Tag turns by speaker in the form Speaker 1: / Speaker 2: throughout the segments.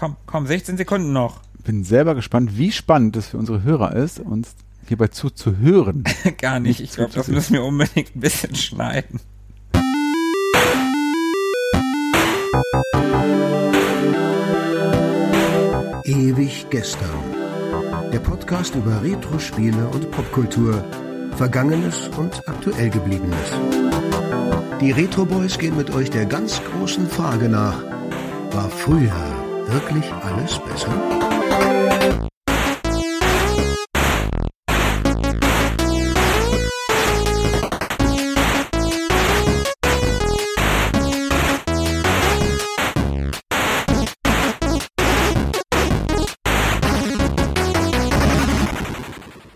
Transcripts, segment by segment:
Speaker 1: komm, komm, 16 Sekunden noch.
Speaker 2: Bin selber gespannt, wie spannend es für unsere Hörer ist, uns hierbei zuzuhören.
Speaker 1: Gar nicht. Ich glaube, das müssen wir unbedingt ein bisschen schneiden.
Speaker 3: Ewig gestern. Der Podcast über Retro-Spiele und Popkultur. Vergangenes und aktuell gebliebenes. Die Retro Boys gehen mit euch der ganz großen Frage nach. War früher wirklich alles besser?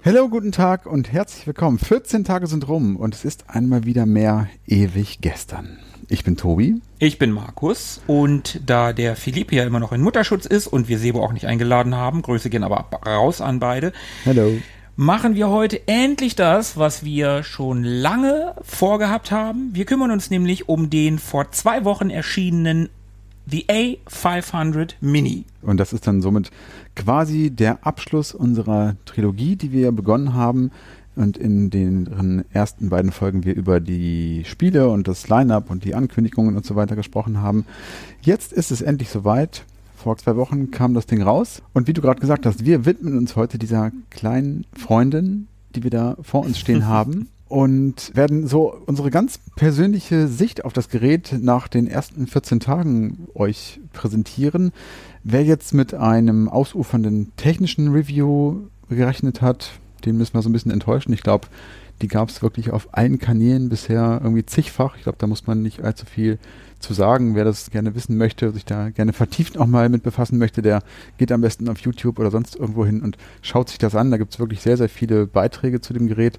Speaker 2: Hallo, guten Tag und herzlich willkommen. 14 Tage sind rum und es ist einmal wieder mehr ewig gestern. Ich bin Tobi.
Speaker 1: Ich bin Markus und da der Philipp ja immer noch in Mutterschutz ist und wir Sebo auch nicht eingeladen haben, Grüße gehen aber raus an beide.
Speaker 2: Hallo.
Speaker 1: Machen wir heute endlich das, was wir schon lange vorgehabt haben. Wir kümmern uns nämlich um den vor zwei Wochen erschienenen The A500 Mini.
Speaker 2: Und das ist dann somit quasi der Abschluss unserer Trilogie, die wir begonnen haben. Und in den ersten beiden Folgen wir über die Spiele und das Line-up und die Ankündigungen und so weiter gesprochen haben. Jetzt ist es endlich soweit. Vor zwei Wochen kam das Ding raus. Und wie du gerade gesagt hast, wir widmen uns heute dieser kleinen Freundin, die wir da vor uns stehen haben und werden so unsere ganz persönliche Sicht auf das Gerät nach den ersten 14 Tagen euch präsentieren. Wer jetzt mit einem ausufernden technischen Review gerechnet hat, den müssen wir so ein bisschen enttäuschen. Ich glaube, die gab es wirklich auf allen Kanälen bisher irgendwie zigfach. Ich glaube, da muss man nicht allzu viel zu sagen. Wer das gerne wissen möchte, sich da gerne vertieft auch mal mit befassen möchte, der geht am besten auf YouTube oder sonst irgendwo hin und schaut sich das an. Da gibt es wirklich sehr, sehr viele Beiträge zu dem Gerät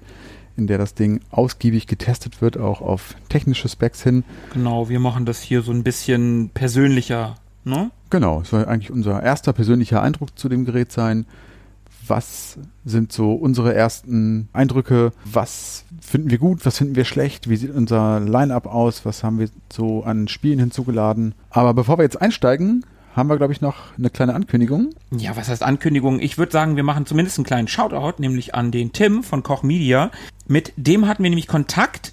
Speaker 2: in der das Ding ausgiebig getestet wird, auch auf technische Specs hin.
Speaker 1: Genau, wir machen das hier so ein bisschen persönlicher, ne?
Speaker 2: Genau, es soll eigentlich unser erster persönlicher Eindruck zu dem Gerät sein. Was sind so unsere ersten Eindrücke? Was finden wir gut? Was finden wir schlecht? Wie sieht unser Line-up aus? Was haben wir so an Spielen hinzugeladen? Aber bevor wir jetzt einsteigen, haben wir, glaube ich, noch eine kleine Ankündigung.
Speaker 1: Ja, was heißt Ankündigung? Ich würde sagen, wir machen zumindest einen kleinen Shoutout, nämlich an den Tim von Koch Media. Mit dem hatten wir nämlich Kontakt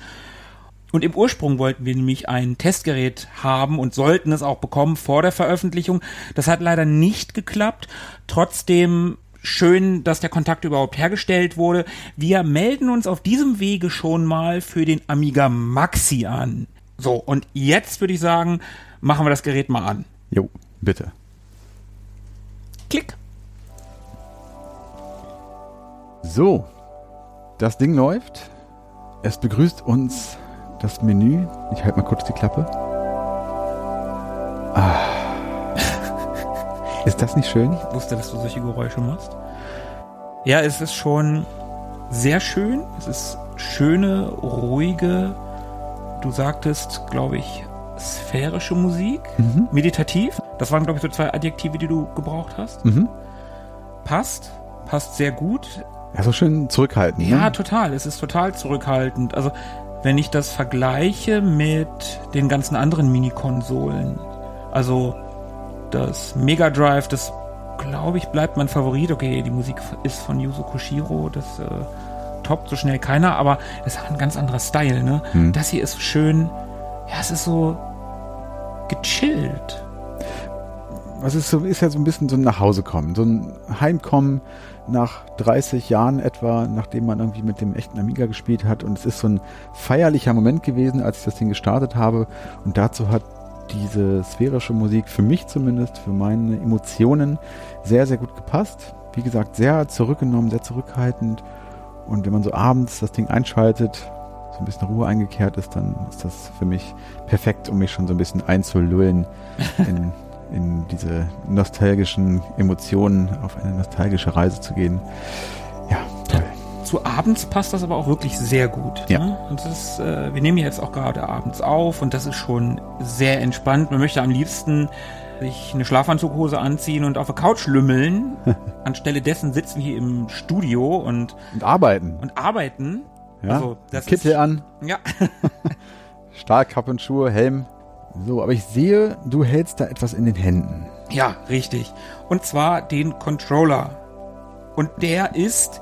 Speaker 1: und im Ursprung wollten wir nämlich ein Testgerät haben und sollten es auch bekommen vor der Veröffentlichung. Das hat leider nicht geklappt. Trotzdem schön, dass der Kontakt überhaupt hergestellt wurde. Wir melden uns auf diesem Wege schon mal für den Amiga Maxi an. So, und jetzt würde ich sagen, machen wir das Gerät mal an.
Speaker 2: Jo. Bitte.
Speaker 1: Klick.
Speaker 2: So, das Ding läuft. Es begrüßt uns das Menü. Ich halte mal kurz die Klappe. Ah. Ist das nicht schön?
Speaker 1: Ich wusste, dass du solche Geräusche machst. Ja, es ist schon sehr schön. Es ist schöne, ruhige, du sagtest, glaube ich, sphärische Musik, mhm. meditativ. Das waren, glaube ich, so zwei Adjektive, die du gebraucht hast. Mhm. Passt, passt sehr gut.
Speaker 2: Ja, so schön zurückhaltend.
Speaker 1: Ja, ne? total. Es ist total zurückhaltend. Also, wenn ich das vergleiche mit den ganzen anderen Mini-Konsolen, also das Mega Drive, das glaube ich bleibt mein Favorit. Okay, die Musik ist von Yuzo Koshiro, das äh, toppt so schnell keiner, aber es hat ein ganz anderer Style. Ne? Hm. Das hier ist schön, ja, es ist so gechillt.
Speaker 2: Was ist so, ist ja so ein bisschen so ein Nachhausekommen, so ein Heimkommen nach 30 Jahren etwa, nachdem man irgendwie mit dem echten Amiga gespielt hat. Und es ist so ein feierlicher Moment gewesen, als ich das Ding gestartet habe. Und dazu hat diese sphärische Musik für mich zumindest, für meine Emotionen sehr, sehr gut gepasst. Wie gesagt, sehr zurückgenommen, sehr zurückhaltend. Und wenn man so abends das Ding einschaltet, so ein bisschen Ruhe eingekehrt ist, dann ist das für mich perfekt, um mich schon so ein bisschen einzulullen in, in diese nostalgischen Emotionen, auf eine nostalgische Reise zu gehen. Ja.
Speaker 1: Zu abends passt das aber auch wirklich sehr gut.
Speaker 2: Ja. Ne?
Speaker 1: Und das ist, äh, wir nehmen jetzt auch gerade abends auf und das ist schon sehr entspannt. Man möchte am liebsten sich eine Schlafanzughose anziehen und auf der Couch lümmeln. Anstelle dessen sitzen wir hier im Studio und,
Speaker 2: und arbeiten.
Speaker 1: Und arbeiten.
Speaker 2: Ja, also, das Kittel ist, an.
Speaker 1: Ja.
Speaker 2: Stahlkappenschuhe, Helm. So, aber ich sehe, du hältst da etwas in den Händen.
Speaker 1: Ja, richtig. Und zwar den Controller. Und der ist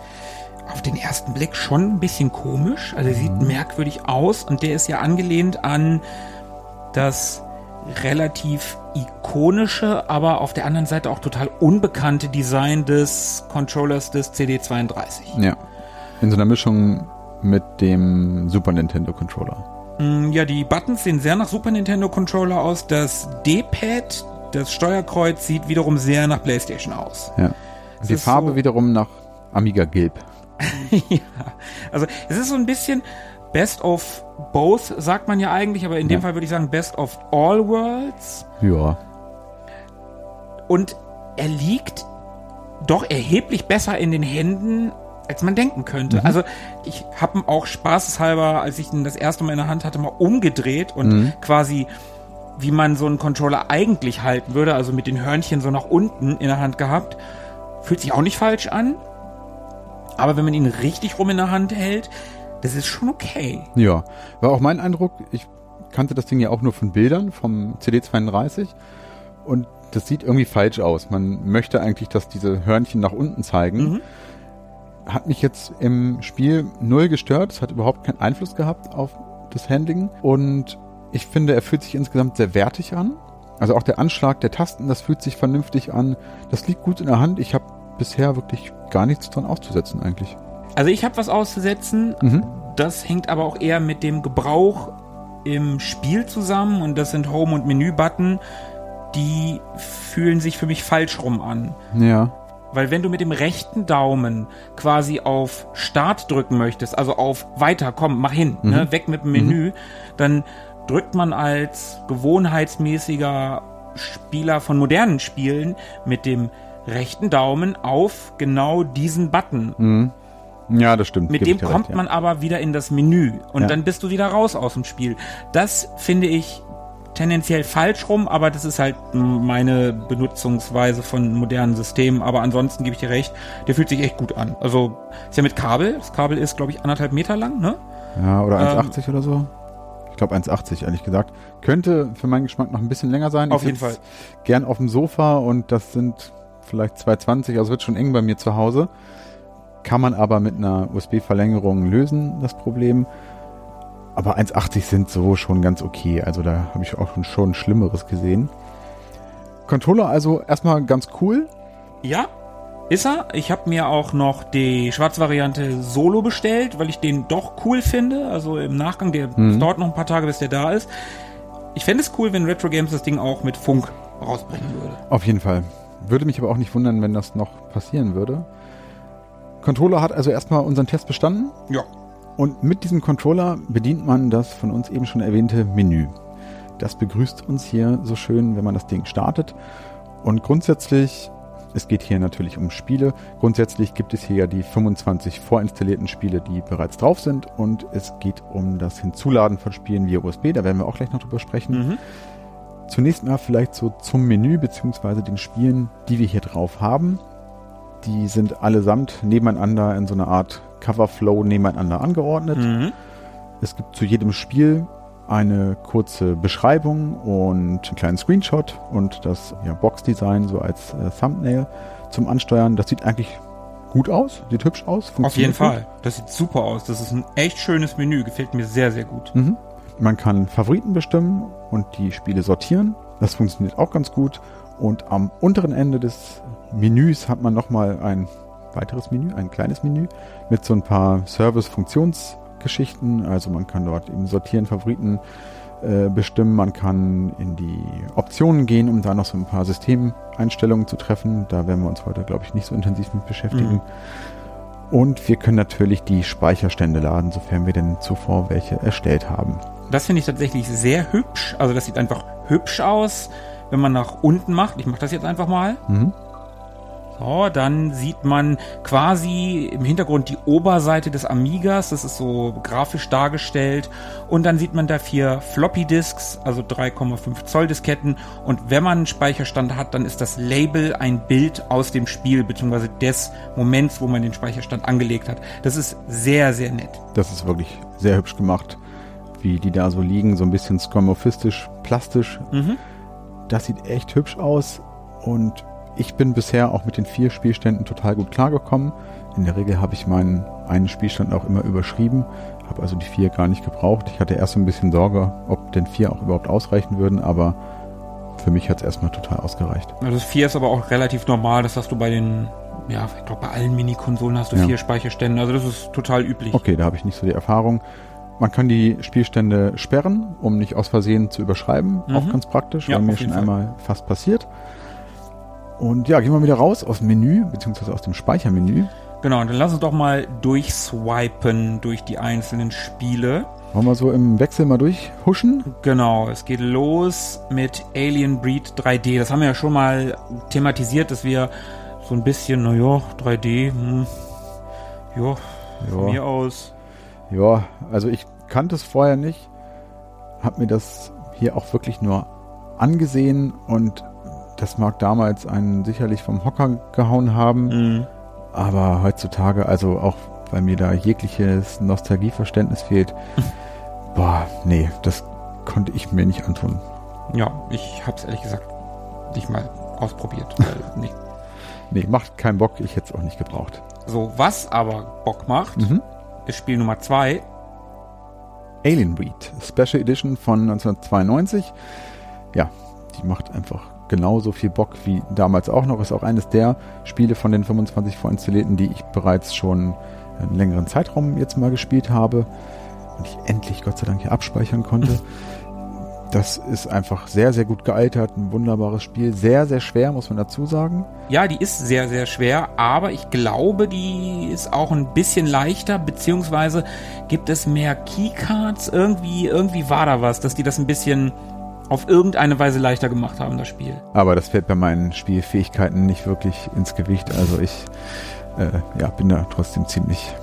Speaker 1: auf den ersten Blick schon ein bisschen komisch. Also er sieht merkwürdig aus und der ist ja angelehnt an das relativ ikonische, aber auf der anderen Seite auch total unbekannte Design des Controllers des CD32.
Speaker 2: Ja. In so einer Mischung mit dem Super Nintendo Controller.
Speaker 1: Mm, Ja, die Buttons sehen sehr nach Super Nintendo Controller aus. Das D-Pad, das Steuerkreuz sieht wiederum sehr nach PlayStation aus.
Speaker 2: Ja. Die Farbe
Speaker 1: so-
Speaker 2: wiederum nach Amiga Gelb.
Speaker 1: ja, also es ist so ein bisschen Best of both, sagt man ja eigentlich, aber in dem
Speaker 2: Ja.
Speaker 1: Fall würde ich sagen Best of all worlds.
Speaker 2: Ja.
Speaker 1: Und er liegt doch erheblich besser in den Händen, als man denken könnte. Also ich habe ihn auch spaßeshalber, als ich ihn das erste Mal in der Hand hatte, mal umgedreht und quasi wie man so einen Controller eigentlich halten würde, also mit den Hörnchen so nach unten in der Hand gehabt. Fühlt sich auch nicht falsch an. Aber wenn man ihn richtig rum in der Hand hält, das ist schon okay.
Speaker 2: Ja. War auch mein Eindruck. Ich kannte das Ding ja auch nur von Bildern vom CD32 und das sieht irgendwie falsch aus. Man möchte eigentlich, dass diese Hörnchen nach unten zeigen.
Speaker 1: Mhm.
Speaker 2: Hat mich jetzt im Spiel null gestört. Es hat überhaupt keinen Einfluss gehabt auf das Handling und ich finde, er fühlt sich insgesamt sehr wertig an. Also auch der Anschlag der Tasten, das fühlt sich vernünftig an. Das liegt gut in der Hand. Ich habe bisher wirklich gar nichts dran auszusetzen eigentlich.
Speaker 1: Also ich habe was auszusetzen.
Speaker 2: Mhm.
Speaker 1: Das hängt aber auch eher mit dem Gebrauch im Spiel zusammen und das sind Home- und Menü-Button, die fühlen sich für mich falsch rum an.
Speaker 2: Ja.
Speaker 1: Weil wenn du mit dem rechten Daumen quasi auf Start drücken möchtest, also auf Weiter, komm, mach hin, ne, weg mit dem Menü, dann drückt man als gewohnheitsmäßiger Spieler von modernen Spielen mit dem rechten Daumen auf genau diesen Button.
Speaker 2: Ja, das stimmt.
Speaker 1: Mit dem kommt
Speaker 2: recht, ja.
Speaker 1: man aber wieder in das Menü und
Speaker 2: Ja.
Speaker 1: dann bist du wieder raus aus dem Spiel. Das finde ich tendenziell falsch rum, aber das ist halt meine Benutzungsweise von modernen Systemen. Aber ansonsten gebe ich dir recht, der fühlt sich echt gut an. Also ist ja mit Kabel. Das Kabel ist, glaube ich, anderthalb Meter lang, ne?
Speaker 2: Ja, oder
Speaker 1: Ähm,
Speaker 2: 1,80 oder so. Ich glaube 1,80 ehrlich gesagt. Könnte für meinen Geschmack noch ein bisschen länger sein.
Speaker 1: Auf
Speaker 2: ich
Speaker 1: jeden
Speaker 2: sitz Gern auf dem Sofa und das sind vielleicht 2,20, also wird schon eng bei mir zu Hause. Kann man aber mit einer USB-Verlängerung lösen, das Problem. Aber 1,80 sind so schon ganz okay. Also da habe ich auch schon, Schlimmeres gesehen. Controller also erstmal ganz cool.
Speaker 1: Ja, ist er. Ich habe mir auch noch die Schwarzvariante Solo bestellt, weil ich den doch cool finde. Also im Nachgang, der
Speaker 2: Mhm.
Speaker 1: dauert noch ein paar Tage, bis der da ist. Ich fände es cool, wenn Retro Games das Ding auch mit Funk rausbringen würde.
Speaker 2: Auf jeden Fall. Würde mich aber auch nicht wundern, wenn das noch passieren würde. Controller hat also erstmal unseren Test bestanden.
Speaker 1: Ja.
Speaker 2: Und mit diesem Controller bedient man das von uns eben schon erwähnte Menü. Das begrüßt uns hier so schön, wenn man das Ding startet. Und grundsätzlich, es geht hier natürlich um Spiele. Grundsätzlich gibt es hier ja die 25 vorinstallierten Spiele, die bereits drauf sind. Und es geht um das Hinzuladen von Spielen via USB. Da werden wir auch gleich noch drüber sprechen.
Speaker 1: Mhm.
Speaker 2: Zunächst mal vielleicht so zum Menü beziehungsweise den Spielen, die wir hier drauf haben. Die sind allesamt nebeneinander in so einer Art Coverflow nebeneinander angeordnet.
Speaker 1: Mhm.
Speaker 2: Es gibt zu jedem Spiel eine kurze Beschreibung und einen kleinen Screenshot und das ja, Boxdesign so als äh, Thumbnail zum Ansteuern. Das sieht eigentlich gut aus, sieht hübsch aus.
Speaker 1: Auf jeden
Speaker 2: funktioniert gut.
Speaker 1: Fall. Das sieht super aus. Das ist ein echt schönes Menü. Gefällt mir sehr, sehr gut.
Speaker 2: Mhm. Man kann Favoriten bestimmen und die Spiele sortieren. Das funktioniert auch ganz gut. Und am unteren Ende des Menüs hat man nochmal ein weiteres Menü, ein kleines Menü mit so ein paar Service-Funktionsgeschichten. Also man kann dort eben sortieren, Favoriten äh, bestimmen. Man kann in die Optionen gehen, um da noch so ein paar Systemeinstellungen zu treffen. Da werden wir uns heute, glaube ich, nicht so intensiv mit beschäftigen.
Speaker 1: Mhm.
Speaker 2: Und wir können natürlich die Speicherstände laden, sofern wir denn zuvor welche erstellt haben.
Speaker 1: Das finde ich tatsächlich sehr hübsch. Also das sieht einfach hübsch aus, wenn man nach unten macht. Ich mache das jetzt einfach mal.
Speaker 2: Mhm.
Speaker 1: So, dann sieht man quasi im Hintergrund die Oberseite des Amigas. Das ist so grafisch dargestellt. Und dann sieht man da vier Floppy Disks, also 3,5 Zoll Disketten. Und wenn man einen Speicherstand hat, dann ist das Label ein Bild aus dem Spiel, beziehungsweise des Moments, wo man den Speicherstand angelegt hat. Das ist sehr, sehr nett.
Speaker 2: Das ist wirklich sehr hübsch gemacht, wie die da so liegen, so ein bisschen skeuomorphistisch, plastisch.
Speaker 1: Mhm.
Speaker 2: Das sieht echt hübsch aus. Und ich bin bisher auch mit den vier Spielständen total gut klargekommen. In der Regel habe ich meinen einen Spielstand auch immer überschrieben, habe also die vier gar nicht gebraucht. Ich hatte erst so ein bisschen Sorge, ob denn vier auch überhaupt ausreichen würden, aber für mich hat es erstmal total ausgereicht.
Speaker 1: Also das vier ist aber auch relativ normal, das hast du bei den, ja, ich glaube bei allen Mini-Konsolen hast du
Speaker 2: Ja.
Speaker 1: vier Speicherstände, also das ist total üblich.
Speaker 2: Okay, da habe ich nicht so die Erfahrung. Man kann die Spielstände sperren, um nicht aus Versehen zu überschreiben.
Speaker 1: Mhm.
Speaker 2: Auch ganz praktisch,
Speaker 1: Ja,
Speaker 2: weil mir schon
Speaker 1: Fall.
Speaker 2: einmal fast passiert. Und ja, gehen wir wieder raus aus dem Menü, beziehungsweise aus dem Speichermenü.
Speaker 1: Genau, und dann lass uns doch mal durchswipen durch die einzelnen Spiele.
Speaker 2: Wollen wir so im Wechsel mal durchhuschen?
Speaker 1: Genau, es geht los mit Alien Breed 3D. Das haben wir ja schon mal thematisiert, dass wir so ein bisschen, naja, 3D, hm, ja, von mir aus.
Speaker 2: Ja, also ich kannte es vorher nicht, habe mir das hier auch wirklich nur angesehen und das mag damals einen sicherlich vom Hocker gehauen haben,
Speaker 1: Mhm.
Speaker 2: aber heutzutage, also auch weil mir da jegliches Nostalgieverständnis fehlt, boah, nee, das konnte ich mir nicht antun.
Speaker 1: Ja, ich hab's ehrlich gesagt nicht mal ausprobiert. Weil, nee.
Speaker 2: Nee, macht keinen Bock, ich hätte es auch nicht gebraucht.
Speaker 1: So, was aber Bock macht,
Speaker 2: Mhm.
Speaker 1: ist Spiel Nummer 2.
Speaker 2: Alien Breed, Special Edition von 1992. Ja, die macht einfach genauso viel Bock wie damals auch noch. Ist auch eines der Spiele von den 25 vorinstallierten, die ich bereits schon einen längeren Zeitraum jetzt mal gespielt habe und ich endlich Gott sei Dank hier abspeichern konnte. Das ist einfach sehr, sehr gut gealtert, ein wunderbares Spiel. Sehr, sehr schwer, muss man dazu sagen.
Speaker 1: Ja, die ist sehr, sehr schwer, aber ich glaube, die ist auch ein bisschen leichter, beziehungsweise gibt es mehr Keycards. Irgendwie, irgendwie war da was, dass die das ein bisschen auf irgendeine Weise leichter gemacht haben, das Spiel.
Speaker 2: Aber das fällt bei meinen Spielfähigkeiten nicht wirklich ins Gewicht. Also ich äh, ja, bin da trotzdem ziemlich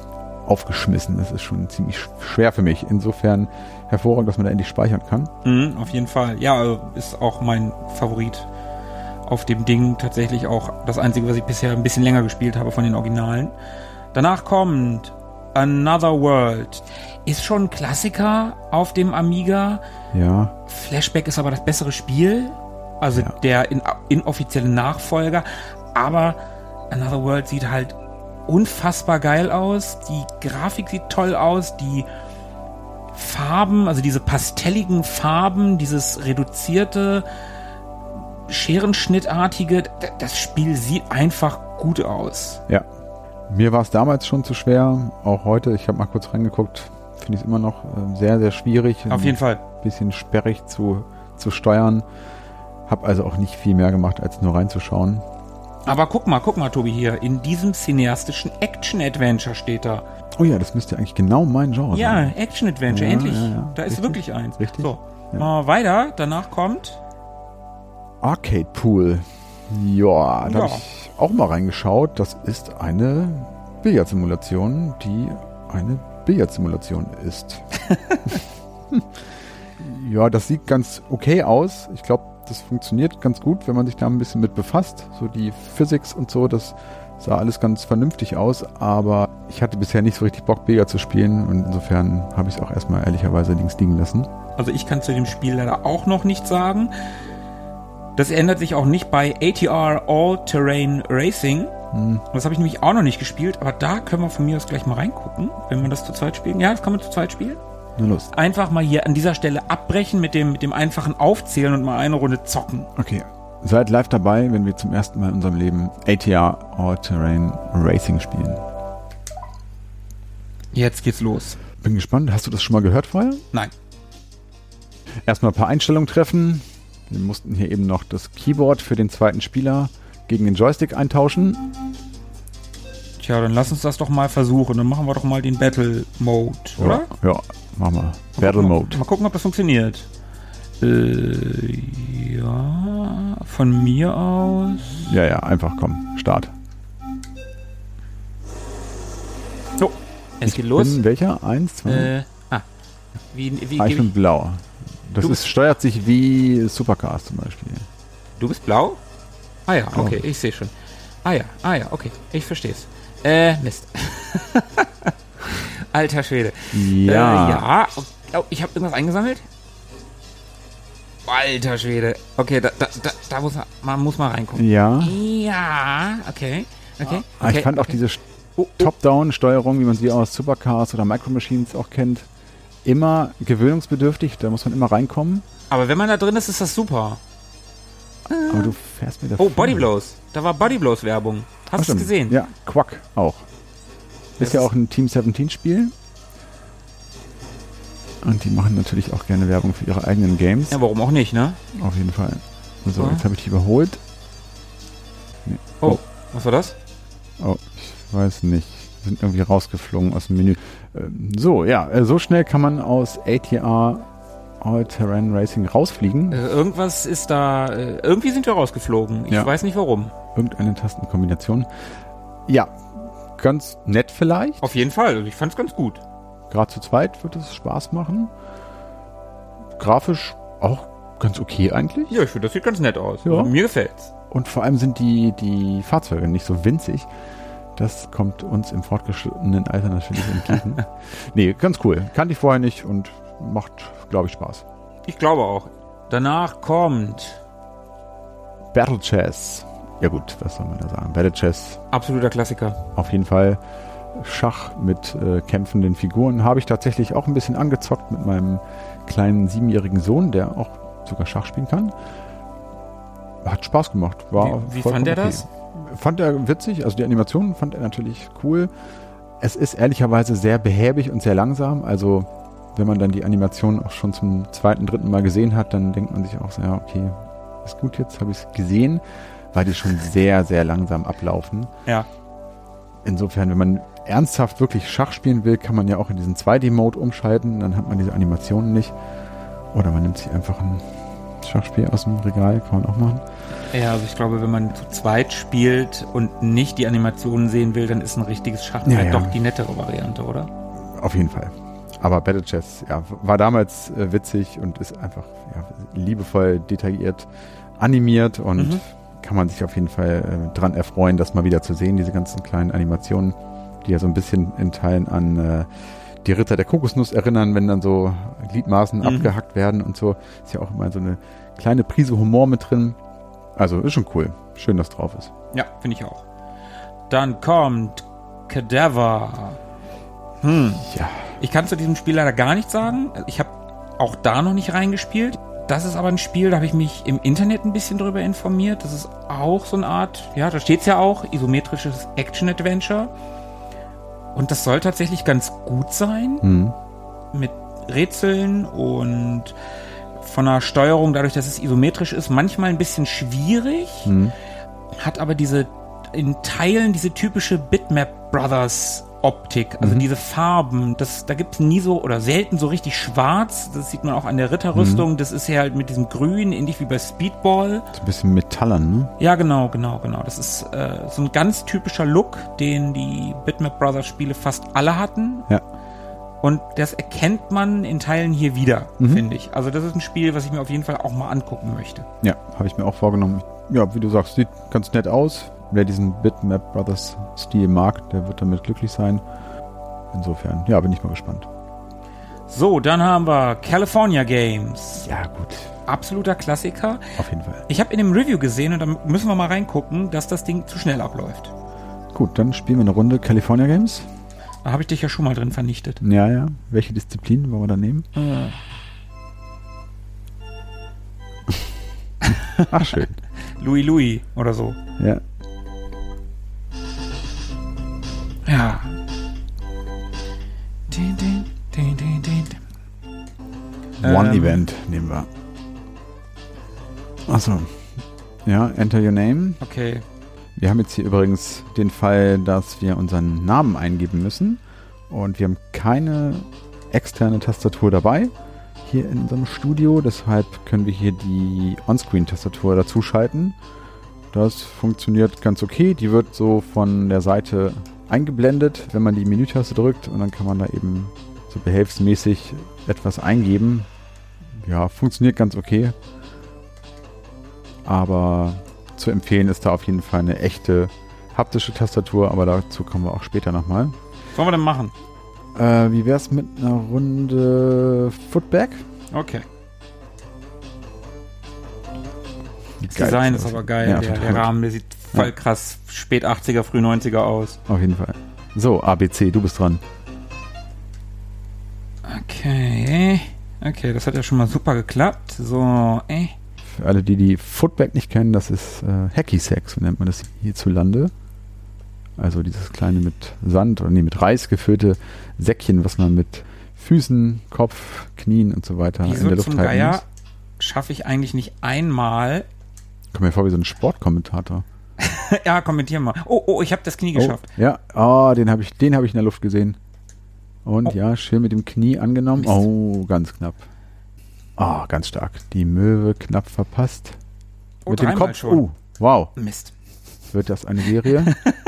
Speaker 2: aufgeschmissen. Das ist schon ziemlich sch- schwer für mich. Insofern hervorragend, dass man da endlich speichern kann.
Speaker 1: Mhm, auf jeden Fall. Ja, äh, ist auch mein Favorit auf dem Ding. Tatsächlich auch das einzige, was ich bisher ein bisschen länger gespielt habe von den Originalen. Danach kommt Another World. Ist schon ein Klassiker auf dem Amiga.
Speaker 2: Ja,
Speaker 1: Flashback ist aber das bessere Spiel. Also
Speaker 2: Ja.
Speaker 1: der in, inoffizielle Nachfolger. Aber Another World sieht halt unfassbar geil aus. Die Grafik sieht toll aus. Die Farben, also diese pastelligen Farben, dieses reduzierte, scherenschnittartige, das Spiel sieht einfach gut aus.
Speaker 2: ja. Mir war es damals schon zu schwer. Auch heute, ich habe mal kurz reingeguckt, finde ich es immer noch äh, sehr, sehr schwierig.
Speaker 1: Auf jeden Fall.
Speaker 2: Ein bisschen sperrig zu, zu steuern. Hab also auch nicht viel mehr gemacht, als nur reinzuschauen.
Speaker 1: Aber guck mal, guck mal, Tobi, hier. In diesem cineastischen Action-Adventure steht da.
Speaker 2: Oh ja, das müsste eigentlich genau mein Genre
Speaker 1: Ja,
Speaker 2: sein.
Speaker 1: Action-Adventure,
Speaker 2: Ja,
Speaker 1: endlich.
Speaker 2: ja.
Speaker 1: Da ist
Speaker 2: Richtig,
Speaker 1: wirklich eins.
Speaker 2: richtig.
Speaker 1: So, mal weiter. Danach kommt
Speaker 2: Arcade Pool. Ja, da habe ich auch mal reingeschaut. Das ist eine Billardsimulation, die eine Billardsimulation ist. ja, das sieht ganz okay aus. Ich glaube, das funktioniert ganz gut, wenn man sich da ein bisschen mit befasst. So die Physics und so, das sah alles ganz vernünftig aus, aber ich hatte bisher nicht so richtig Bock, Billard zu spielen und insofern habe ich es auch erstmal ehrlicherweise links liegen lassen.
Speaker 1: Also ich kann zu dem Spiel leider auch noch nichts sagen. Das ändert sich auch nicht bei ATR All-Terrain Racing.
Speaker 2: Hm.
Speaker 1: Das habe ich nämlich auch noch nicht gespielt, aber da können wir von mir aus gleich mal reingucken, wenn man das zu zweit spielen. Ja, das kann man zu zweit spielen.
Speaker 2: Na los.
Speaker 1: Einfach mal hier an dieser Stelle abbrechen mit dem, mit dem einfachen Aufzählen und mal eine Runde zocken.
Speaker 2: Okay. Seid live dabei, wenn wir zum ersten Mal in unserem Leben ATR All-Terrain Racing spielen.
Speaker 1: Jetzt geht's los.
Speaker 2: Bin gespannt. Hast du das schon mal gehört vorher?
Speaker 1: Nein.
Speaker 2: Erstmal ein paar Einstellungen treffen. Wir mussten hier eben noch das Keyboard für den zweiten Spieler gegen den Joystick eintauschen.
Speaker 1: Tja, dann lass uns das doch mal versuchen. Dann machen wir doch mal den Battle Mode, oder?
Speaker 2: Ja, ja machen wir. Battle Mode.
Speaker 1: Mal gucken, ob das funktioniert. Äh, ja, von mir aus.
Speaker 2: Ja, ja, einfach komm. Start.
Speaker 1: So, es geht los.
Speaker 2: Bin welcher? Eins, zwei.
Speaker 1: Äh, ah, wie, wie
Speaker 2: ah, ich bin
Speaker 1: ich,
Speaker 2: blau. Das
Speaker 1: Du
Speaker 2: ist, steuert sich wie Supercars zum Beispiel.
Speaker 1: Du bist blau? Ah ja, okay, ich sehe schon. Ah ja, ah ja, okay, ich verstehe es. Äh, Mist. Alter Schwede.
Speaker 2: Ja.
Speaker 1: Äh, ja. Oh, ich habe irgendwas eingesammelt? Alter Schwede. Okay, da, da, da, da muss man, man muss mal reingucken.
Speaker 2: Ja.
Speaker 1: Ja, okay. Okay.
Speaker 2: Ah, ich fand auch
Speaker 1: okay.
Speaker 2: diese St- Top-Down-Steuerung, wie man sie aus Supercars oder Micro Machines auch kennt, immer gewöhnungsbedürftig. Da muss man immer reinkommen.
Speaker 1: Aber wenn man da drin ist, ist das super.
Speaker 2: Aber du fährst mir da
Speaker 1: Oh, Bodyblows. Da war Bodyblows Werbung. Hast du es gesehen?
Speaker 2: Ja, Quack auch.
Speaker 1: Das
Speaker 2: Ist ja
Speaker 1: ist-
Speaker 2: auch ein Team 17 Spiel. Und die machen natürlich auch gerne Werbung für ihre eigenen Games.
Speaker 1: Ja, warum auch nicht, ne?
Speaker 2: Auf jeden Fall. So,
Speaker 1: Ja.
Speaker 2: jetzt habe ich die überholt.
Speaker 1: Oh,
Speaker 2: Oh.
Speaker 1: was war das?
Speaker 2: Oh, ich weiß nicht. Sind irgendwie rausgeflogen aus dem Menü. Ähm, So, ja, äh, so schnell kann man aus ATR All-Terrain Racing rausfliegen.
Speaker 1: Äh, irgendwas ist da. Äh, irgendwie sind wir rausgeflogen. Ich
Speaker 2: Ja.
Speaker 1: weiß nicht warum.
Speaker 2: Irgendeine Tastenkombination. Ja, ganz nett vielleicht.
Speaker 1: Auf jeden Fall. Ich fand's ganz gut.
Speaker 2: Gerade zu zweit wird es Spaß machen. Grafisch auch ganz okay eigentlich.
Speaker 1: Ja, ich finde, das sieht ganz nett aus.
Speaker 2: Ja.
Speaker 1: Also, mir gefällt's.
Speaker 2: Und vor allem sind die, die Fahrzeuge nicht so winzig. Das kommt uns im fortgeschrittenen Alter natürlich entgegen. nee, ganz cool. Kannte ich vorher nicht und macht, glaube ich, Spaß.
Speaker 1: Ich glaube auch. Danach kommt
Speaker 2: Battle Chess. Ja gut, was soll man da sagen? Battle Chess
Speaker 1: absoluter Klassiker.
Speaker 2: auf jeden Fall. Schach mit äh, kämpfenden Figuren habe ich tatsächlich auch ein bisschen angezockt mit meinem kleinen siebenjährigen Sohn, der auch sogar Schach spielen kann. Hat Spaß gemacht. War
Speaker 1: Wie- wie fand er das?
Speaker 2: Fand er witzig. Also die Animation fand er natürlich cool. Es ist ehrlicherweise sehr behäbig und sehr langsam. Also wenn man dann die Animation auch schon zum zweiten, dritten Mal gesehen hat, dann denkt man sich auch so, ja, okay, ist gut jetzt, habe ich es gesehen, weil die schon sehr, sehr langsam ablaufen.
Speaker 1: Ja.
Speaker 2: Insofern, wenn man ernsthaft wirklich Schach spielen will, kann man ja auch in diesen 2D-Mode umschalten, dann hat man diese Animationen nicht. Oder man nimmt sich einfach ein Schachspiel aus dem Regal, kann man auch machen.
Speaker 1: Ja, also ich glaube, wenn man zu zweit spielt und nicht die Animationen sehen will, dann ist ein richtiges Schach
Speaker 2: Ja,
Speaker 1: halt
Speaker 2: ja.
Speaker 1: doch die nettere Variante, oder?
Speaker 2: Auf jeden Fall. Aber Battle Chess, ja, war damals äh, witzig und ist einfach ja, liebevoll detailliert animiert und
Speaker 1: Mhm.
Speaker 2: kann man sich auf jeden Fall äh, dran erfreuen, das mal wieder zu sehen, diese ganzen kleinen Animationen, die ja so ein bisschen in Teilen an äh, die Ritter der Kokosnuss erinnern, wenn dann so Gliedmaßen
Speaker 1: Mhm.
Speaker 2: abgehackt werden und so. Ist ja auch immer so eine kleine Prise Humor mit drin. Also ist schon cool. Schön, dass drauf ist.
Speaker 1: Ja, finde ich auch. Dann kommt Cadaver. Hm.
Speaker 2: Ja.
Speaker 1: Ich kann zu diesem Spiel leider gar nichts sagen. Ich habe auch da noch nicht reingespielt. Das ist aber ein Spiel, da habe ich mich im Internet ein bisschen drüber informiert. Das ist auch so eine Art, ja, da steht es ja auch, isometrisches Action-Adventure. Und das soll tatsächlich ganz gut sein.
Speaker 2: Hm.
Speaker 1: mit Rätseln und von der Steuerung, dadurch, dass es isometrisch ist, manchmal ein bisschen schwierig,
Speaker 2: Hm.
Speaker 1: hat aber diese in Teilen diese typische Bitmap Brothers Optik, also
Speaker 2: Mhm.
Speaker 1: diese Farben, das, da gibt's nie so oder selten so richtig schwarz, das sieht man auch an der Ritterrüstung, das ist ja halt mit diesem Grün, ähnlich wie bei Speedball.
Speaker 2: So ein bisschen metallern, ne?
Speaker 1: Ja, genau, genau, genau. Das ist äh, so ein ganz typischer Look, den die Bitmap Brothers Spiele fast alle hatten.
Speaker 2: Ja.
Speaker 1: Und das erkennt man in Teilen hier wieder,
Speaker 2: Mhm.
Speaker 1: finde ich. Also das ist ein Spiel, was ich mir auf jeden Fall auch mal angucken möchte.
Speaker 2: Ja, habe ich mir auch vorgenommen. Ja, wie du sagst, sieht ganz nett aus. Wer diesen Bitmap Brothers Stil mag, der wird damit glücklich sein. Insofern, ja, bin ich mal gespannt.
Speaker 1: So, dann haben wir California Games.
Speaker 2: Ja, gut.
Speaker 1: Absoluter Klassiker.
Speaker 2: Auf jeden Fall.
Speaker 1: Ich habe in dem Review gesehen, und da müssen wir mal reingucken, dass das Ding zu schnell abläuft.
Speaker 2: Gut, dann spielen wir eine Runde California Games.
Speaker 1: Da habe ich dich ja schon mal drin vernichtet.
Speaker 2: Ja, ja. Welche Disziplin wollen wir da nehmen?
Speaker 1: Äh,
Speaker 2: Ach, schön.
Speaker 1: Louis Louis oder so.
Speaker 2: Ja.
Speaker 1: Ja. Din, din, din, din, din.
Speaker 2: One
Speaker 1: Ähm,
Speaker 2: Event nehmen wir. Achso. Ja, enter your name.
Speaker 1: Okay.
Speaker 2: Wir haben jetzt hier übrigens den Fall, dass wir unseren Namen eingeben müssen. Und wir haben keine externe Tastatur dabei hier in unserem Studio. Deshalb können wir hier die Onscreen-Tastatur dazuschalten. Das funktioniert ganz okay. Die wird so von der Seite eingeblendet, wenn man die Menütaste drückt. Und dann kann man da eben so behelfsmäßig etwas eingeben. Ja, funktioniert ganz okay. Aber zu empfehlen ist da auf jeden Fall eine echte haptische Tastatur, aber dazu kommen wir auch später nochmal.
Speaker 1: Was wollen wir denn machen?
Speaker 2: Äh, wie wär's mit einer Runde Footback?
Speaker 1: Okay. Das
Speaker 2: Geil
Speaker 1: Design ist aber geil.
Speaker 2: Ja,
Speaker 1: der, der. Rahmen, der sieht voll
Speaker 2: Ja.
Speaker 1: krass spät 80er, früh 90er aus.
Speaker 2: Auf jeden Fall. So, ABC, du bist dran.
Speaker 1: Okay. Okay, das hat ja schon mal super geklappt. So, äh.
Speaker 2: Für alle, die die Footback nicht kennen, das ist äh, Hacky Sack, so nennt man das hierzulande. Also dieses kleine mit Sand oder nee, mit Reis gefüllte Säckchen, was man mit Füßen, Kopf, Knien und so weiter in
Speaker 1: Wieso
Speaker 2: der Luft
Speaker 1: zum
Speaker 2: halten
Speaker 1: Geier
Speaker 2: muss.
Speaker 1: schaffe ich eigentlich nicht einmal.
Speaker 2: Kommt mir vor wie so ein Sportkommentator.
Speaker 1: ja, kommentier mal. Oh, oh, ich habe das Knie geschafft.
Speaker 2: Oh, ja, oh, den habe ich, den habe ich in der Luft gesehen. Und
Speaker 1: Oh.
Speaker 2: ja, schön mit dem Knie angenommen.
Speaker 1: Mist.
Speaker 2: Oh, ganz knapp. Ah, ganz stark. Die Möwe knapp verpasst.
Speaker 1: Oh,
Speaker 2: mit dem Kopf.
Speaker 1: schon.
Speaker 2: Oh, wow.
Speaker 1: Mist.
Speaker 2: Wird das eine Serie?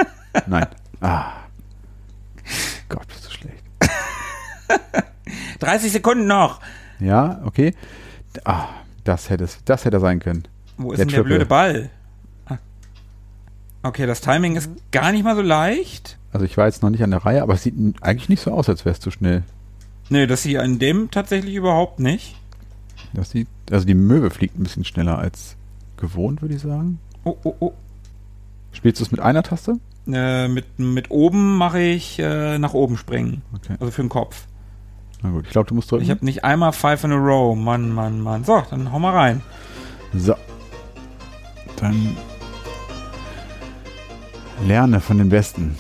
Speaker 2: Nein. Ah. Gott, bist du schlecht.
Speaker 1: 30 Sekunden noch.
Speaker 2: Ja, okay. Ah, das hätte das hätte sein können.
Speaker 1: Wo ist
Speaker 2: Der
Speaker 1: denn der
Speaker 2: Triple.
Speaker 1: blöde Ball? Okay, das Timing ist gar nicht mal so leicht.
Speaker 2: Also ich war jetzt noch nicht an der Reihe, aber es sieht eigentlich nicht so aus, als wärst du schnell.
Speaker 1: Nee, das hier an dem tatsächlich überhaupt nicht.
Speaker 2: Das sieht, also die Möwe fliegt ein bisschen schneller als gewohnt, würde ich sagen.
Speaker 1: Oh, oh, oh.
Speaker 2: Spielst du es mit einer Taste?
Speaker 1: Äh, mit, mit oben mache ich äh, nach oben springen.
Speaker 2: Okay.
Speaker 1: Also für den Kopf.
Speaker 2: Na gut, ich glaube, du musst drücken.
Speaker 1: Ich habe nicht einmal Five in a Row. Mann, Mann, Mann. So, dann hau mal rein.
Speaker 2: So. Dann lerne von den Besten.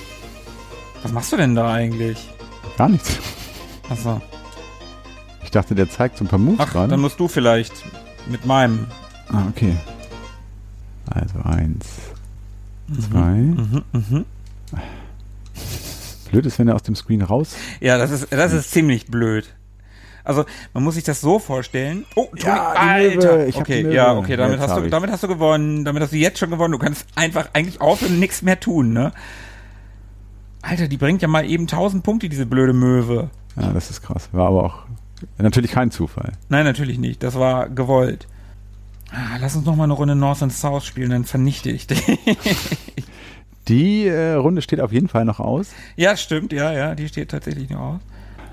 Speaker 1: Was machst du denn da eigentlich?
Speaker 2: Gar nichts.
Speaker 1: Achso.
Speaker 2: Ich dachte, der zeigt so ein paar Moves
Speaker 1: Ach,
Speaker 2: gerade.
Speaker 1: dann musst du vielleicht mit meinem.
Speaker 2: Ah, okay. Also eins, zwei.
Speaker 1: Mhm, mhm.
Speaker 2: Blöd ist, wenn er aus dem Screen raus.
Speaker 1: Ja, das ist, das ist ziemlich blöd. Also, man muss sich das so vorstellen. Oh, Toni,
Speaker 2: Ja, die
Speaker 1: Alter. Okay, ja, okay, damit
Speaker 2: Jetzt
Speaker 1: hast du, damit hast du gewonnen. Damit hast du jetzt schon gewonnen. Du kannst einfach eigentlich aufhören und nichts mehr tun, ne? Alter, die bringt ja mal eben 1000 Punkte, diese blöde Möwe.
Speaker 2: Ja, das ist krass. War aber auch natürlich kein Zufall.
Speaker 1: Nein, natürlich nicht. Das war gewollt. Ah, lass uns noch mal eine Runde North and South spielen, dann vernichte ich dich.
Speaker 2: Die äh, Runde steht auf jeden Fall noch aus.
Speaker 1: ja, stimmt, ja, ja, die steht tatsächlich noch aus.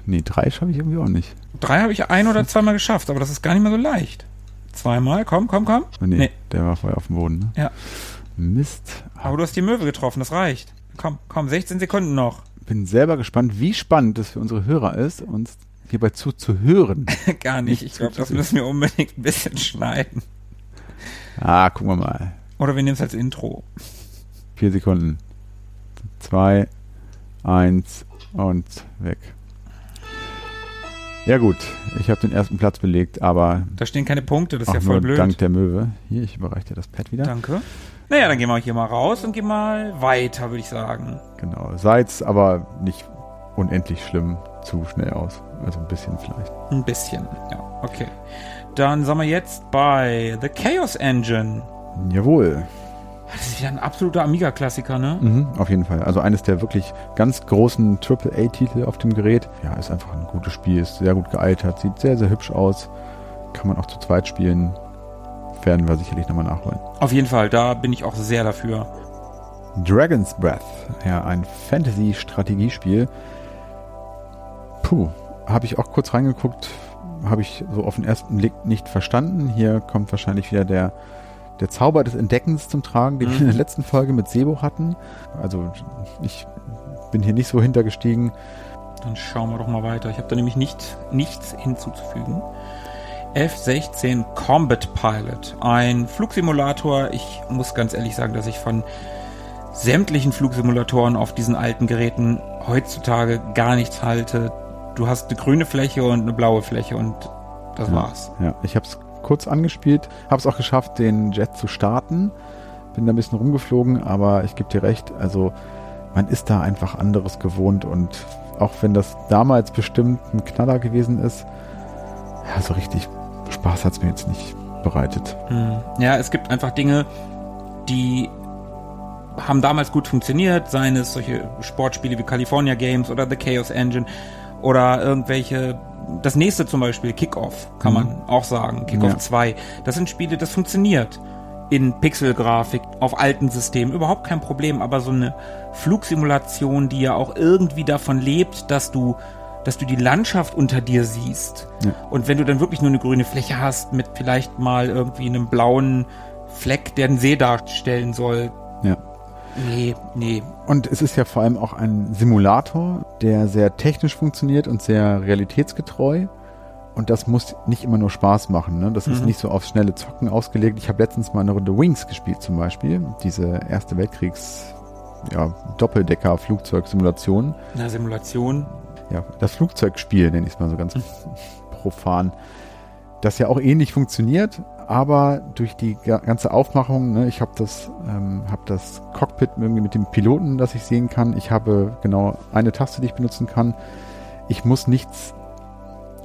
Speaker 2: Nee, drei schaffe ich irgendwie auch nicht.
Speaker 1: Drei habe ich ein oder zweimal geschafft, aber das ist gar nicht mehr so leicht. Zweimal, komm, komm, komm.
Speaker 2: Oh, nee,
Speaker 1: Nee.
Speaker 2: der war vorher auf dem Boden. Ne?
Speaker 1: Ja.
Speaker 2: Mist.
Speaker 1: Aber du hast die Möwe getroffen, das reicht. Komm, komm, 16 Sekunden noch.
Speaker 2: Bin selber gespannt, wie spannend es für unsere Hörer ist, uns hierbei zu, zu hören.
Speaker 1: Gar nicht.
Speaker 2: Nicht
Speaker 1: Ich glaube, das müssen wir unbedingt ein bisschen schneiden.
Speaker 2: ah, gucken wir mal.
Speaker 1: Oder wir nehmen es als Intro.
Speaker 2: Vier Sekunden. Zwei, eins und weg. Ja gut, ich habe den ersten Platz belegt, aber
Speaker 1: Da stehen keine Punkte, das ist ja voll blöd.
Speaker 2: dank der Möwe. Hier, ich überreiche dir das Pad wieder.
Speaker 1: Danke. Naja, dann gehen wir hier mal raus und gehen mal weiter, würde ich sagen.
Speaker 2: Genau. Seid's aber nicht unendlich schlimm zu schnell aus. Also ein bisschen vielleicht.
Speaker 1: Ein bisschen, ja, okay. Dann sind wir jetzt bei The Chaos Engine.
Speaker 2: Jawohl.
Speaker 1: Das ist wieder ein absoluter Amiga-Klassiker, ne?
Speaker 2: Mhm, auf jeden Fall. Also eines der wirklich ganz großen AAA-Titel auf dem Gerät. Ja, ist einfach ein gutes Spiel, ist sehr gut gealtert, sieht sehr, sehr hübsch aus. Kann man auch zu zweit spielen. Werden wir sicherlich nochmal nachholen.
Speaker 1: Auf jeden Fall, da bin ich auch sehr dafür.
Speaker 2: Dragon's Breath, ja, ein Fantasy-Strategiespiel. Puh, habe ich auch kurz reingeguckt, habe ich so auf den ersten Blick nicht verstanden. Hier kommt wahrscheinlich wieder der, der Zauber des Entdeckens zum Tragen, den wir in der letzten Folge mit Sebo hatten. Also ich bin hier nicht so hintergestiegen.
Speaker 1: Dann schauen wir doch mal weiter. Ich habe da nämlich nicht, nichts hinzuzufügen. F-16 Combat Pilot. Ein Flugsimulator. Ich muss ganz ehrlich sagen, dass ich von sämtlichen Flugsimulatoren auf diesen alten Geräten heutzutage gar nichts halte. Du hast eine grüne Fläche und eine blaue Fläche und das
Speaker 2: Ja.
Speaker 1: war's.
Speaker 2: Ja, ich habe es kurz angespielt, habe es auch geschafft, den Jet zu starten. Bin da ein bisschen rumgeflogen, aber ich gebe dir recht, also man ist da einfach anderes gewohnt und auch wenn das damals bestimmt ein Knaller gewesen ist, ja, so richtig Spaß hat es mir jetzt nicht bereitet.
Speaker 1: Hm. Ja, es gibt einfach Dinge, die haben damals gut funktioniert, seien es solche Sportspiele wie California Games oder The Chaos Engine oder irgendwelche, das nächste zum Beispiel, Kickoff, kann
Speaker 2: Mhm.
Speaker 1: man auch sagen, Kickoff
Speaker 2: Ja.
Speaker 1: 2. Das sind Spiele, das funktioniert. In Pixelgrafik, auf alten Systemen, überhaupt kein Problem, aber so eine Flugsimulation, die ja auch irgendwie davon lebt, dass du dass du die Landschaft unter dir siehst.
Speaker 2: Ja.
Speaker 1: Und wenn du dann wirklich nur eine grüne Fläche hast mit vielleicht mal irgendwie einem blauen Fleck, der den See darstellen soll.
Speaker 2: Ja.
Speaker 1: Nee, nee.
Speaker 2: Und es ist ja vor allem auch ein Simulator, der sehr technisch funktioniert und sehr realitätsgetreu. Und das muss nicht immer nur Spaß machen. Ne? Das ist
Speaker 1: Mhm.
Speaker 2: nicht so auf schnelle Zocken ausgelegt. Ich habe letztens mal eine Runde Wings gespielt zum Beispiel. Diese Erste Weltkriegs ja, Doppeldecker-Flugzeugsimulation.
Speaker 1: Na, Simulation.
Speaker 2: Ja, das Flugzeugspiel nenne ich es mal so ganz profan. Das ja auch ähnlich funktioniert, aber durch die ga- ganze Aufmachung, ne, ich habe das, ähm, hab das Cockpit irgendwie mit dem Piloten, das ich sehen kann. Ich habe genau eine Taste, die ich benutzen kann. Ich muss nichts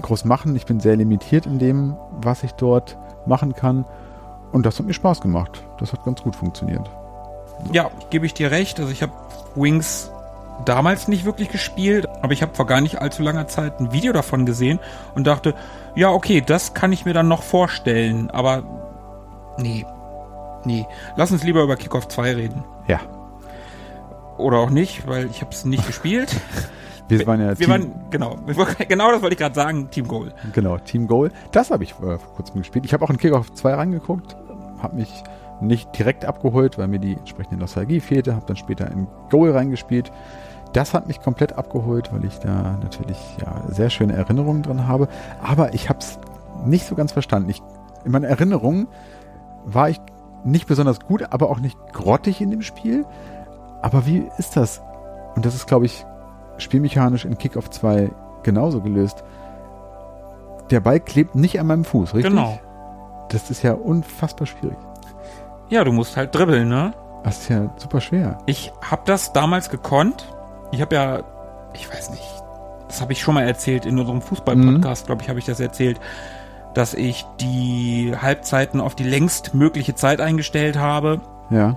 Speaker 2: groß machen. Ich bin sehr limitiert in dem, was ich dort machen kann. Und das hat mir Spaß gemacht. Das hat ganz gut funktioniert.
Speaker 1: Ja, gebe ich dir recht. Also ich habe Wings damals nicht wirklich gespielt, aber ich habe vor gar nicht allzu langer Zeit ein Video davon gesehen und dachte, ja, okay, das kann ich mir dann noch vorstellen, aber nee. Nee. Lass uns lieber über Kickoff 2 reden.
Speaker 2: Ja,
Speaker 1: Oder auch nicht, weil ich habe es nicht gespielt.
Speaker 2: wir waren ja
Speaker 1: Wir
Speaker 2: Team,
Speaker 1: waren, genau, genau das wollte ich gerade sagen, Team Goal.
Speaker 2: Genau, Team Goal. Das habe ich äh, vor kurzem gespielt. Ich habe auch in Kickoff 2 reingeguckt, habe mich nicht direkt abgeholt, weil mir die entsprechende Nostalgie fehlte, habe dann später in Goal reingespielt. Das hat mich komplett abgeholt, weil ich da natürlich ja, sehr schöne Erinnerungen dran habe. Aber ich habe es nicht so ganz verstanden. Ich, in meiner Erinnerung war ich nicht besonders gut, aber auch nicht grottig in dem Spiel. Aber wie ist das? Und das ist, glaube ich, spielmechanisch in Kickoff 2 genauso gelöst. Der Ball klebt nicht an meinem Fuß, richtig?
Speaker 1: Genau.
Speaker 2: Das ist ja unfassbar schwierig.
Speaker 1: Ja, du musst halt dribbeln, ne?
Speaker 2: Das ist ja super schwer.
Speaker 1: Ich habe das damals gekonnt. Ich habe ja, ich weiß nicht, das habe ich schon mal erzählt in unserem Fußball-Podcast, glaube ich, habe ich das erzählt, dass ich die Halbzeiten auf die längst mögliche Zeit eingestellt habe.
Speaker 2: Ja.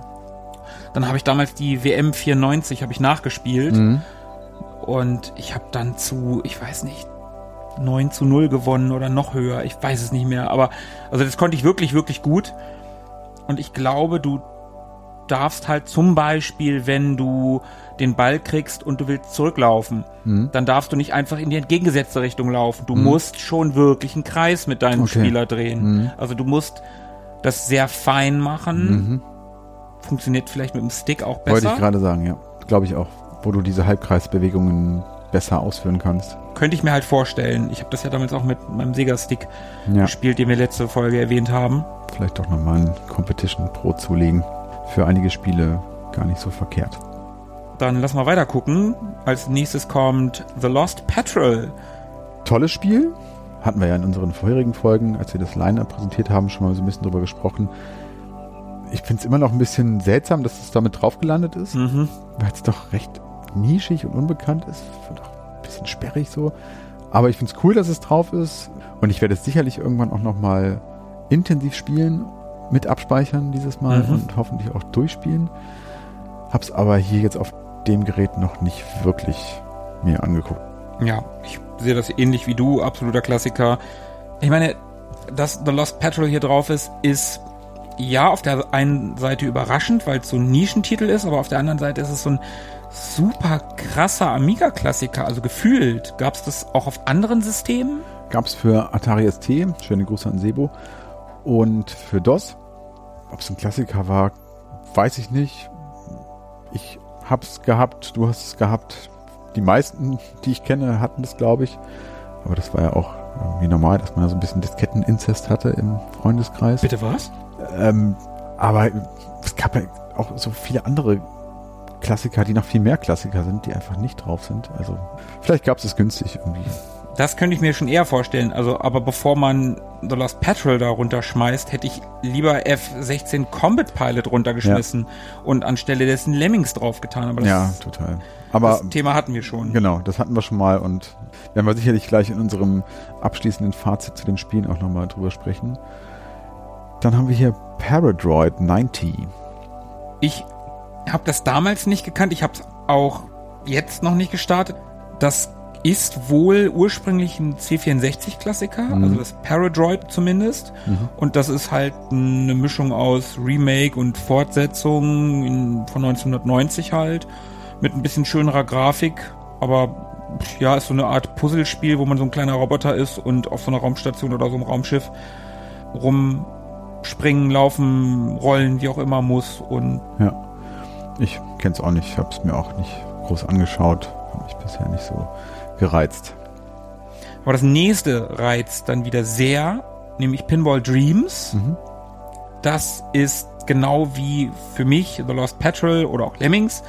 Speaker 1: Dann habe ich damals die WM 94 habe ich nachgespielt
Speaker 2: Mhm.
Speaker 1: und ich habe dann zu, ich weiß nicht, 9 zu 0 gewonnen oder noch höher, ich weiß es nicht mehr, aber also das konnte ich wirklich, wirklich gut. Und ich glaube, du darfst halt zum Beispiel, wenn du den Ball kriegst und du willst zurücklaufen,
Speaker 2: Mhm.
Speaker 1: dann darfst du nicht einfach in die entgegengesetzte Richtung laufen. Du musst schon wirklich einen Kreis mit deinem
Speaker 2: Okay.
Speaker 1: Spieler drehen.
Speaker 2: Mhm.
Speaker 1: Also du musst das sehr fein machen.
Speaker 2: Mhm.
Speaker 1: Funktioniert vielleicht mit dem Stick auch
Speaker 2: Wollte
Speaker 1: besser.
Speaker 2: ich gerade sagen, ja. Glaube ich auch. Wo du diese Halbkreisbewegungen besser ausführen kannst.
Speaker 1: Könnte ich mir halt vorstellen. Ich habe das ja damals auch mit meinem Sega-Stick
Speaker 2: Ja.
Speaker 1: gespielt, den wir letzte Folge erwähnt haben.
Speaker 2: Vielleicht doch nochmal ein Competition Pro zulegen. Für einige Spiele gar nicht so verkehrt.
Speaker 1: Dann lass mal weiter gucken. Als nächstes kommt The Lost Patrol.
Speaker 2: Tolles Spiel. Hatten wir ja in unseren vorherigen Folgen, als wir das Line-Up präsentiert haben, schon mal so ein bisschen drüber gesprochen. Ich finde es immer noch ein bisschen seltsam, dass es damit drauf gelandet ist.
Speaker 1: Mhm.
Speaker 2: weil es doch recht nischig und unbekannt ist. Doch ein bisschen sperrig so. Aber ich finde es cool, dass es drauf ist. Und ich werde es sicherlich irgendwann auch nochmal intensiv spielen, mit abspeichern dieses Mal
Speaker 1: Mhm.
Speaker 2: und hoffentlich auch durchspielen. Hab's aber hier jetzt auf dem Gerät noch nicht wirklich mir angeguckt.
Speaker 1: Ja, ich sehe das ähnlich wie du. Absoluter Klassiker. Ich meine, dass The Lost Patrol hier drauf ist, ist ja auf der einen Seite überraschend, weil es so ein Nischentitel ist, aber auf der anderen Seite ist es so ein super krasser Amiga-Klassiker. Also gefühlt. Gab es das auch auf anderen Systemen?
Speaker 2: Gab's für Atari ST, schöne Grüße an Sebo, und für DOS. Ob es ein Klassiker war, weiß ich nicht. Ich hab's gehabt, du hast es gehabt. Die meisten, die ich kenne, hatten das, glaube ich. Aber das war ja auch irgendwie normal, dass man da so ein bisschen Disketteninzest hatte im Freundeskreis.
Speaker 1: Bitte was?
Speaker 2: Ähm, aber es gab ja auch so viele andere Klassiker, die noch viel mehr Klassiker sind, die einfach nicht drauf sind. Also vielleicht gab's es günstig irgendwie.
Speaker 1: Das könnte ich mir schon eher vorstellen. Also, aber bevor man The Lost Patrol da runterschmeißt, hätte ich lieber F-16 Combat Pilot runtergeschmissen und anstelle dessen Lemmings draufgetan. Aber das,
Speaker 2: ja, total. Aber
Speaker 1: das Thema hatten wir schon.
Speaker 2: Genau, das hatten wir schon mal und werden wir sicherlich gleich in unserem abschließenden Fazit zu den Spielen auch nochmal drüber sprechen. Dann haben wir hier Paradroid 90.
Speaker 1: Ich habe das damals nicht gekannt. Ich habe es auch jetzt noch nicht gestartet. Das ist wohl ursprünglich ein C64-Klassiker,
Speaker 2: Mhm.
Speaker 1: also das Paradroid zumindest. Und das ist halt eine Mischung aus Remake und Fortsetzung in, von 1990 halt. Mit ein bisschen schönerer Grafik. Aber ja, ist so eine Art Puzzlespiel, wo man so ein kleiner Roboter ist und auf so einer Raumstation oder so einem Raumschiff springen, laufen, rollen, wie auch immer muss. Und
Speaker 2: Ja. Ich kenn's auch nicht. Ich habe es mir auch nicht groß angeschaut. Hat mich bisher nicht so gereizt.
Speaker 1: aber das nächste reizt dann wieder sehr, nämlich Pinball Dreams.
Speaker 2: Mhm.
Speaker 1: Das ist genau wie für mich The Lost Petrol oder auch Lemmings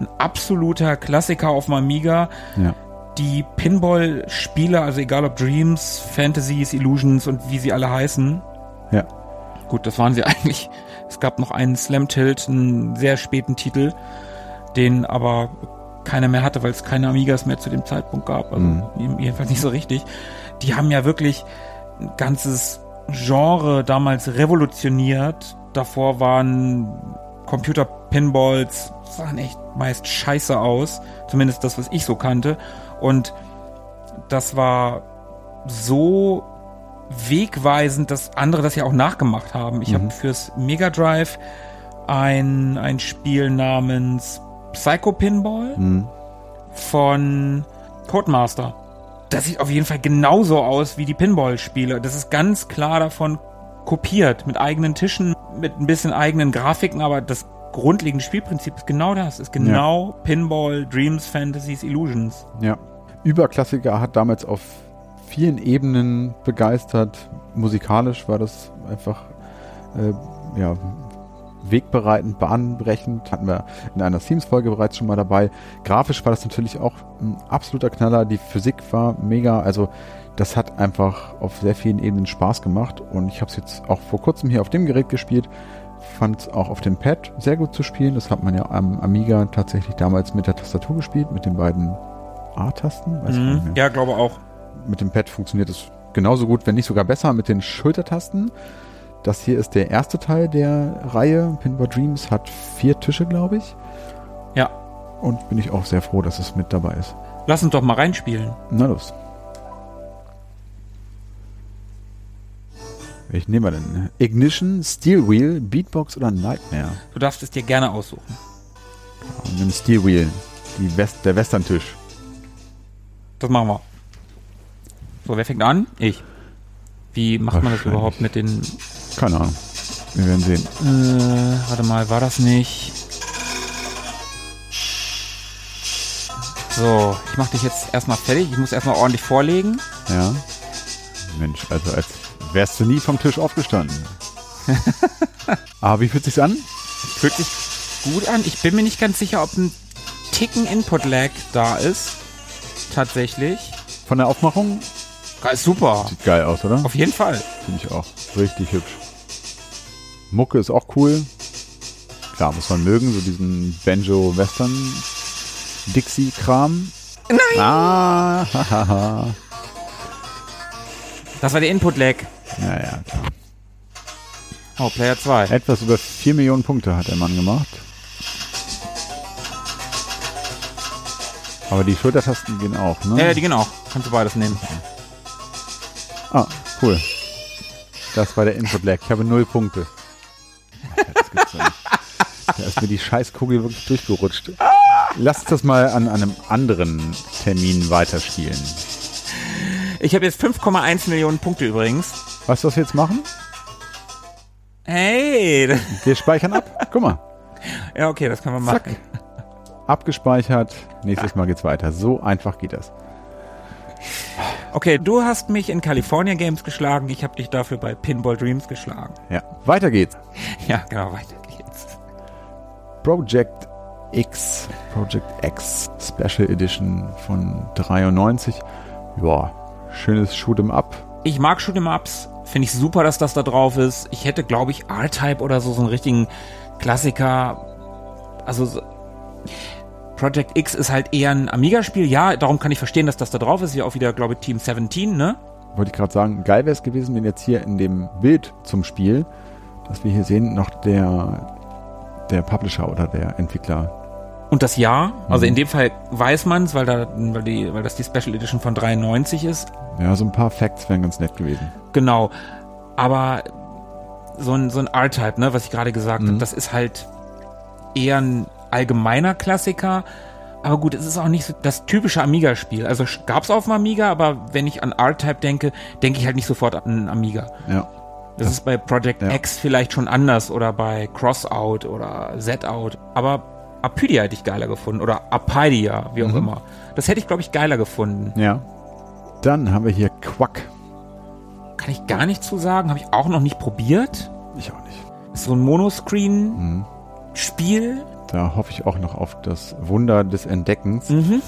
Speaker 1: ein absoluter Klassiker auf dem Amiga.
Speaker 2: Ja.
Speaker 1: Die Pinball-Spiele, also egal ob Dreams, Fantasies, Illusions und wie sie alle heißen,
Speaker 2: Ja.
Speaker 1: Gut, das waren sie eigentlich. Es gab noch einen Slam Tilt, einen sehr späten Titel, den aber keiner mehr hatte, weil es keine Amigas mehr zu dem Zeitpunkt gab. Also
Speaker 2: Mhm.
Speaker 1: jedenfalls nicht so richtig. Die haben ja wirklich ein ganzes Genre damals revolutioniert. Davor waren Computer-Pinballs, sahen echt meist scheiße aus. Zumindest das, was ich so kannte. Und das war so wegweisend, dass andere das ja auch nachgemacht haben. Ich habe fürs Mega Drive ein, ein Spiel namens Psycho Pinball
Speaker 2: Mhm.
Speaker 1: von Codemaster. Das sieht auf jeden Fall genauso aus wie die Pinball-Spiele. Das ist ganz klar davon kopiert, mit eigenen Tischen, mit ein bisschen eigenen Grafiken, aber das grundlegende Spielprinzip ist genau das. Ist genau Pinball, Dreams, Fantasies, Illusions.
Speaker 2: Ja. Überklassiker hat damals auf vielen Ebenen begeistert. Musikalisch war das einfach äh, ja, wegbereitend, bahnbrechend. Hatten wir in einer Themes-Folge bereits schon mal dabei. Grafisch war das natürlich auch ein absoluter Knaller. Die Physik war mega. Also das hat einfach auf sehr vielen Ebenen Spaß gemacht. Und ich habe es jetzt auch vor kurzem hier auf dem Gerät gespielt. Fand es auch auf dem Pad sehr gut zu spielen. Das hat man ja am Amiga tatsächlich damals mit der Tastatur gespielt, mit den beiden A-Tasten.
Speaker 1: Mhm. Ja, glaube auch.
Speaker 2: mit dem Pad funktioniert es genauso gut, wenn nicht sogar besser mit den Schultertasten. Das hier ist der erste Teil der Reihe. Pinball Dreams hat vier Tische, glaube ich.
Speaker 1: Ja.
Speaker 2: Und bin ich auch sehr froh, dass es mit dabei ist.
Speaker 1: Lass uns doch mal reinspielen.
Speaker 2: Na los. Welchen nehmen wir denn? Ignition, Steel Wheel, Beatbox oder Nightmare?
Speaker 1: Du darfst es dir gerne aussuchen.
Speaker 2: Und nimm Steel Wheel, West, der Western-Tisch.
Speaker 1: Das machen wir. So, wer fängt an? Ich. Wie macht man das überhaupt mit den...
Speaker 2: Keine Ahnung. Wir werden sehen.
Speaker 1: Äh, warte mal, war das nicht... So, ich mach dich jetzt erstmal fertig. Ich muss erstmal ordentlich vorlegen.
Speaker 2: Ja. Mensch, also als wärst du nie vom Tisch aufgestanden. Aber wie fühlt sich's an?
Speaker 1: Fühlt sich gut an. Ich bin mir nicht ganz sicher, ob ein Ticken Input-Lag da ist. Tatsächlich.
Speaker 2: Von der Aufmachung?
Speaker 1: Geil, super.
Speaker 2: Sieht geil aus, oder?
Speaker 1: Auf jeden Fall.
Speaker 2: Finde ich auch. Richtig hübsch. Mucke ist auch cool. Klar, muss man mögen, so diesen Banjo-Western-Dixie-Kram. Nein! Ah, hahaha.
Speaker 1: Das war der Input-Lag.
Speaker 2: Ja, ja, klar.
Speaker 1: Oh, Player 2.
Speaker 2: Etwas über 4 Millionen Punkte hat der Mann gemacht. Aber die Schultertasten gehen auch, ne?
Speaker 1: Ja, die gehen auch. Kannst du beides nehmen.
Speaker 2: Ah, cool. Das war der Input-Lag. Ich habe null Punkte. Das gibt's doch nicht. Da ist mir die Scheißkugel wirklich durchgerutscht. Lass uns das mal an, an einem anderen Termin weiterspielen.
Speaker 1: Ich habe jetzt 5,1 Millionen Punkte übrigens.
Speaker 2: Weißt du, was wir jetzt machen?
Speaker 1: Hey. das-
Speaker 2: Wir speichern ab. Guck mal.
Speaker 1: Ja, okay, das können wir
Speaker 2: Zack.
Speaker 1: machen.
Speaker 2: Abgespeichert. Nächstes Mal geht's weiter. So einfach geht das.
Speaker 1: Okay, du hast mich in California Games geschlagen. Ich habe dich dafür bei Pinball Dreams geschlagen.
Speaker 2: Ja. Weiter geht's.
Speaker 1: Ja, genau, weiter geht's.
Speaker 2: Project X, Project X Special Edition von 93. Ja, schönes Shoot'em Up.
Speaker 1: Ich mag Shoot'em Ups. Finde ich super, dass das da drauf ist. Ich hätte, glaube ich, R-Type oder so, so einen richtigen Klassiker. Also, so Project X ist halt eher ein Amiga-Spiel. Ja, darum kann ich verstehen, dass das da drauf ist. Hier auch wieder, glaube ich, Team 17, ne?
Speaker 2: Wollte ich gerade sagen, geil wäre es gewesen, wenn jetzt hier in dem Bild zum Spiel, das wir hier sehen, noch der, der Publisher oder der Entwickler.
Speaker 1: Und das Jahr, also
Speaker 2: Mhm.
Speaker 1: in dem Fall weiß man es, weil, da, weil, die, weil das die Special Edition von 93 ist.
Speaker 2: Ja, so ein paar Facts wären ganz nett gewesen.
Speaker 1: Genau. Aber so ein, so ein R-Type, ne, was ich gerade gesagt
Speaker 2: Mhm.
Speaker 1: habe, das ist halt eher ein allgemeiner Klassiker. Aber gut, es ist auch nicht so das typische Amiga-Spiel. Also gab's auf dem Amiga, aber wenn ich an R-Type denke, denke ich halt nicht sofort an Amiga.
Speaker 2: Ja.
Speaker 1: Das, ist bei Project
Speaker 2: ja.
Speaker 1: X vielleicht schon anders oder bei Crossout oder Z-Out. Aber Apydia hätte ich geiler gefunden oder Apydia, wie auch
Speaker 2: Mhm.
Speaker 1: immer. Das hätte ich, glaube ich, geiler gefunden.
Speaker 2: Ja. Dann haben wir hier Quack.
Speaker 1: Kann ich gar nicht zu sagen, habe ich auch noch nicht probiert.
Speaker 2: Ich auch nicht.
Speaker 1: Ist so ein Monoscreen-Spiel.
Speaker 2: Da hoffe ich auch noch auf das Wunder des Entdeckens.
Speaker 1: Mhm.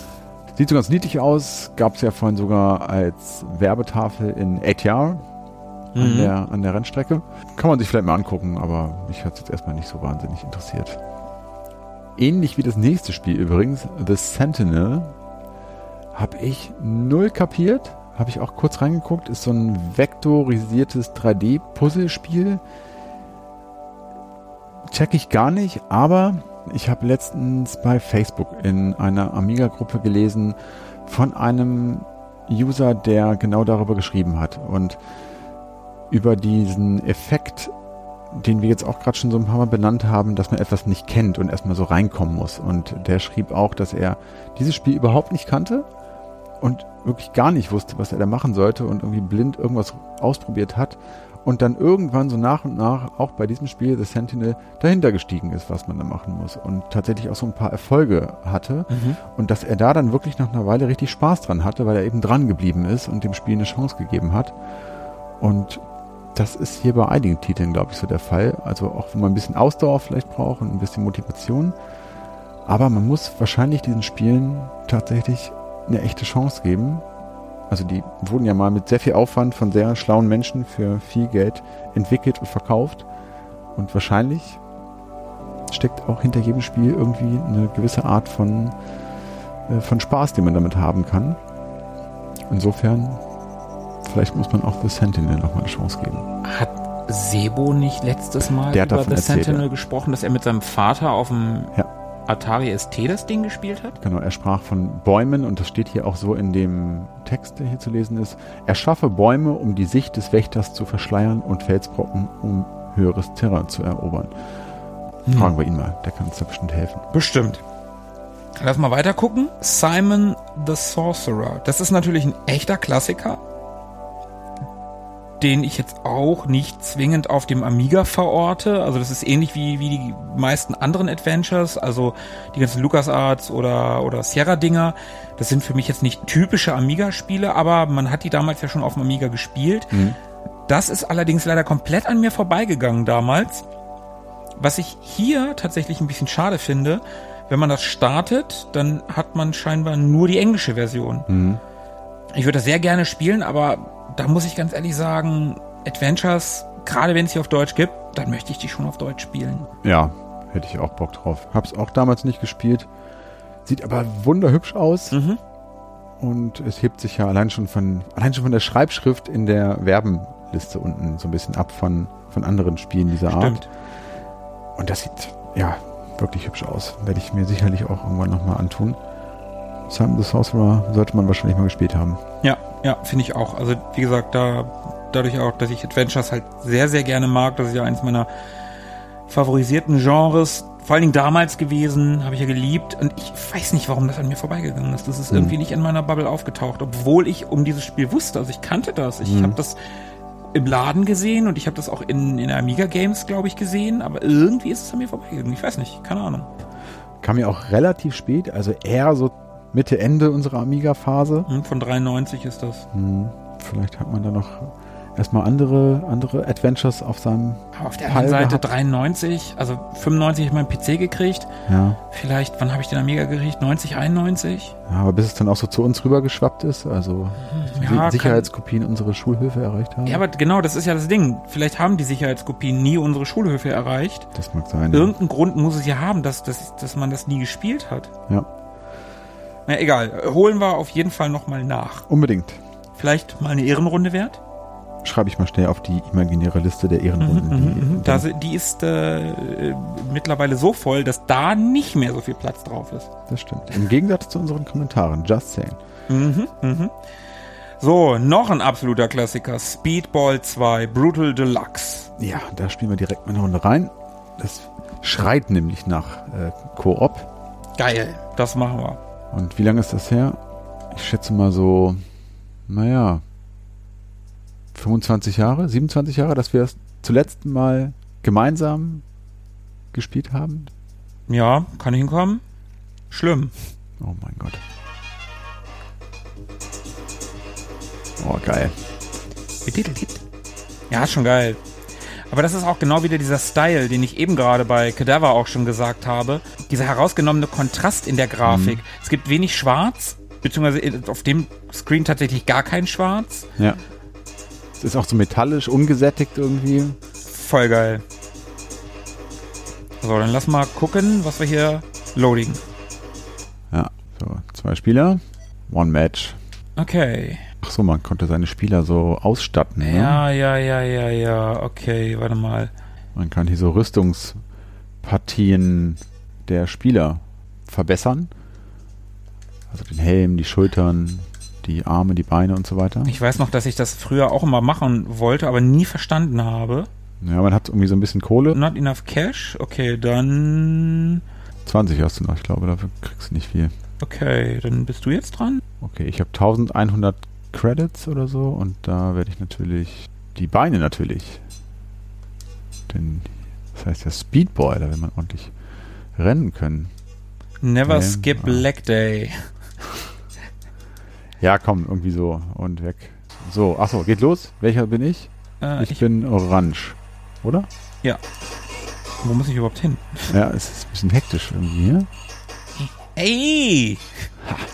Speaker 2: Sieht so ganz niedlich aus. Gab es ja vorhin sogar als Werbetafel in ATR an,
Speaker 1: Mhm.
Speaker 2: der, an der Rennstrecke. Kann man sich vielleicht mal angucken, aber mich hat es jetzt erstmal nicht so wahnsinnig interessiert. Ähnlich wie das nächste Spiel übrigens, The Sentinel, habe ich null kapiert. Habe ich auch kurz reingeguckt. Ist so ein vektorisiertes 3D-Puzzlespiel. Check ich gar nicht, aber ich habe letztens bei Facebook in einer Amiga-Gruppe gelesen von einem User, der genau darüber geschrieben hat und über diesen Effekt, den wir jetzt auch gerade schon so ein paar Mal benannt haben, dass man etwas nicht kennt und erstmal so reinkommen muss. Und der schrieb auch, dass er dieses Spiel überhaupt nicht kannte und wirklich gar nicht wusste, was er da machen sollte und irgendwie blind irgendwas ausprobiert hat und dann irgendwann so nach und nach auch bei diesem Spiel The Sentinel dahinter gestiegen ist, was man da machen muss und tatsächlich auch so ein paar Erfolge hatte
Speaker 1: Mhm.
Speaker 2: und dass er da dann wirklich nach einer Weile richtig Spaß dran hatte, weil er eben dran geblieben ist und dem Spiel eine Chance gegeben hat und das ist hier bei einigen Titeln, glaube ich, so der Fall. Also auch wenn man ein bisschen Ausdauer vielleicht braucht und ein bisschen Motivation. Aber man muss wahrscheinlich diesen Spielen tatsächlich eine echte Chance geben. Also die wurden ja mal mit sehr viel Aufwand von sehr schlauen Menschen für viel Geld entwickelt und verkauft. Und wahrscheinlich steckt auch hinter jedem Spiel irgendwie eine gewisse Art von, äh, von Spaß, den man damit haben kann. Insofern, vielleicht muss man auch The Sentinel nochmal eine Chance geben.
Speaker 1: Hat Sebo nicht letztes Mal
Speaker 2: Der
Speaker 1: über The
Speaker 2: erzählt,
Speaker 1: Sentinel
Speaker 2: ja.
Speaker 1: gesprochen, dass er mit seinem Vater auf dem
Speaker 2: Ja.
Speaker 1: Atari ST das Ding gespielt hat?
Speaker 2: Genau, er sprach von Bäumen und das steht hier auch so in dem Text, der hier zu lesen ist. Er schaffe Bäume, um die Sicht des Wächters zu verschleiern und Felsbrocken, um höheres Terrain zu erobern. Fragen wir ihn mal, der kann uns da bestimmt helfen.
Speaker 1: Bestimmt. Lass mal weiter gucken. Simon the Sorcerer. Das ist natürlich ein echter Klassiker, den ich jetzt auch nicht zwingend auf dem Amiga verorte. Also das ist ähnlich wie, wie die meisten anderen Adventures, also die ganzen LucasArts oder, oder Sierra-Dinger. Das sind für mich jetzt nicht typische Amiga-Spiele, aber man hat die damals ja schon auf dem Amiga gespielt. Das ist allerdings leider komplett an mir vorbeigegangen damals. Was ich hier tatsächlich ein bisschen schade finde, wenn man das startet, dann hat man scheinbar nur die englische Version. Ich würde das sehr gerne spielen, aber da muss ich ganz ehrlich sagen, Adventures, gerade wenn es sie auf Deutsch gibt, dann möchte ich die schon auf Deutsch spielen.
Speaker 2: Ja, hätte ich auch Bock drauf. Hab's auch damals nicht gespielt. Sieht aber wunderhübsch aus.
Speaker 1: Mhm.
Speaker 2: Und es hebt sich ja allein schon von, allein schon von der Schreibschrift in der Werbenliste unten so ein bisschen ab von, von anderen Spielen dieser Art.
Speaker 1: Stimmt.
Speaker 2: Und das sieht, ja, wirklich hübsch aus. Werde ich mir sicherlich auch irgendwann nochmal antun. Simon the Sorcerer sollte man wahrscheinlich mal gespielt haben.
Speaker 1: Ja, ja, finde ich auch. Also wie gesagt, da dadurch auch, dass ich Adventures halt sehr, sehr gerne mag, das ist ja eins meiner favorisierten Genres, vor allen Dingen damals gewesen, habe ich ja geliebt und ich weiß nicht, warum das an mir vorbeigegangen ist. Das ist
Speaker 2: Hm.
Speaker 1: irgendwie nicht in meiner Bubble aufgetaucht, obwohl ich um dieses Spiel wusste. Also ich kannte das. Ich
Speaker 2: Hm.
Speaker 1: habe das im Laden gesehen und ich habe das auch in, in Amiga Games, glaube ich, gesehen, aber irgendwie ist es an mir vorbeigegangen. Ich weiß nicht, keine Ahnung.
Speaker 2: Kam ja auch relativ spät, also eher so Mitte, Ende unserer Amiga-Phase.
Speaker 1: Hm, Von 93 ist das.
Speaker 2: Hm, vielleicht hat man da noch erstmal andere, andere Adventures auf seinem
Speaker 1: Aber auf der
Speaker 2: Fall
Speaker 1: anderen Seite
Speaker 2: gehabt.
Speaker 1: 93, also 95 habe ich meinen PC gekriegt.
Speaker 2: Ja.
Speaker 1: Vielleicht, wann habe ich den Amiga gekriegt? 90, 91?
Speaker 2: ja, aber bis es dann auch so zu uns rübergeschwappt ist, also
Speaker 1: Ja,
Speaker 2: die
Speaker 1: kann-
Speaker 2: Sicherheitskopien unsere Schulhilfe erreicht haben.
Speaker 1: Ja, aber genau, das ist ja das Ding. Vielleicht haben die Sicherheitskopien nie unsere Schulhöfe erreicht.
Speaker 2: das mag sein.
Speaker 1: Irgendeinen Grund muss es ja haben, dass, dass, dass man das nie gespielt hat.
Speaker 2: Ja,
Speaker 1: Na egal, holen wir auf jeden Fall nochmal nach.
Speaker 2: unbedingt.
Speaker 1: Vielleicht mal eine Ehrenrunde wert?
Speaker 2: Schreibe ich mal schnell auf die imaginäre Liste der Ehrenrunden. die,
Speaker 1: Mhm, si- die ist äh, äh, mittlerweile so voll, dass da nicht mehr so viel Platz drauf ist.
Speaker 2: das stimmt. Im Gegensatz zu unseren Kommentaren. Just saying.
Speaker 1: Mhm, mhm. So, noch ein absoluter Klassiker. Speedball 2 Brutal Deluxe.
Speaker 2: Ja, da spielen wir direkt mal eine Runde rein. Das schreit nämlich nach äh, Koop.
Speaker 1: Geil. Das machen wir.
Speaker 2: Und wie lange ist das her? Ich schätze mal so, naja, 25 Jahre, 27 Jahre, dass wir das zuletzt mal gemeinsam gespielt haben.
Speaker 1: Ja, kann ich hinkommen? Schlimm.
Speaker 2: Oh mein Gott. Oh, geil.
Speaker 1: Ja, schon geil. Aber das ist auch genau wieder dieser Style, den ich eben gerade bei Cadaver auch schon gesagt habe. Dieser herausgenommene Kontrast in der Grafik. Es gibt wenig Schwarz, beziehungsweise auf dem Screen tatsächlich gar kein Schwarz.
Speaker 2: Ja. Es ist auch so metallisch, ungesättigt irgendwie.
Speaker 1: Voll geil. So, dann lass mal gucken, was wir hier loading.
Speaker 2: Ja, so, zwei Spieler, one Match.
Speaker 1: Okay.
Speaker 2: Ach so, man konnte seine Spieler so ausstatten. Ne?
Speaker 1: Ja, ja, ja, ja, ja. Okay, warte mal.
Speaker 2: Man kann hier so Rüstungspartien der Spieler verbessern. Also den Helm, die Schultern, die Arme, die Beine und so weiter.
Speaker 1: Ich weiß noch, dass ich das früher auch immer machen wollte, aber nie verstanden habe.
Speaker 2: Ja, man hat irgendwie so ein bisschen Kohle.
Speaker 1: Not enough cash? Okay, dann.
Speaker 2: 20 hast du noch, ich glaube, dafür kriegst du nicht viel.
Speaker 1: Okay, dann bist du jetzt dran.
Speaker 2: Okay, ich habe 1100 Credits oder so und da werde ich natürlich die Beine natürlich. Denn das heißt ja Speedboy, da will man ordentlich rennen können.
Speaker 1: Never
Speaker 2: Okay,
Speaker 1: skip
Speaker 2: ah.
Speaker 1: leg day.
Speaker 2: Ja, komm, irgendwie so und weg. So, achso, geht los. Welcher bin ich?
Speaker 1: Äh,
Speaker 2: ich,
Speaker 1: ich,
Speaker 2: bin orange, oder?
Speaker 1: wo muss ich überhaupt hin?
Speaker 2: Ja, es ist ein bisschen hektisch irgendwie hier.
Speaker 1: Ey!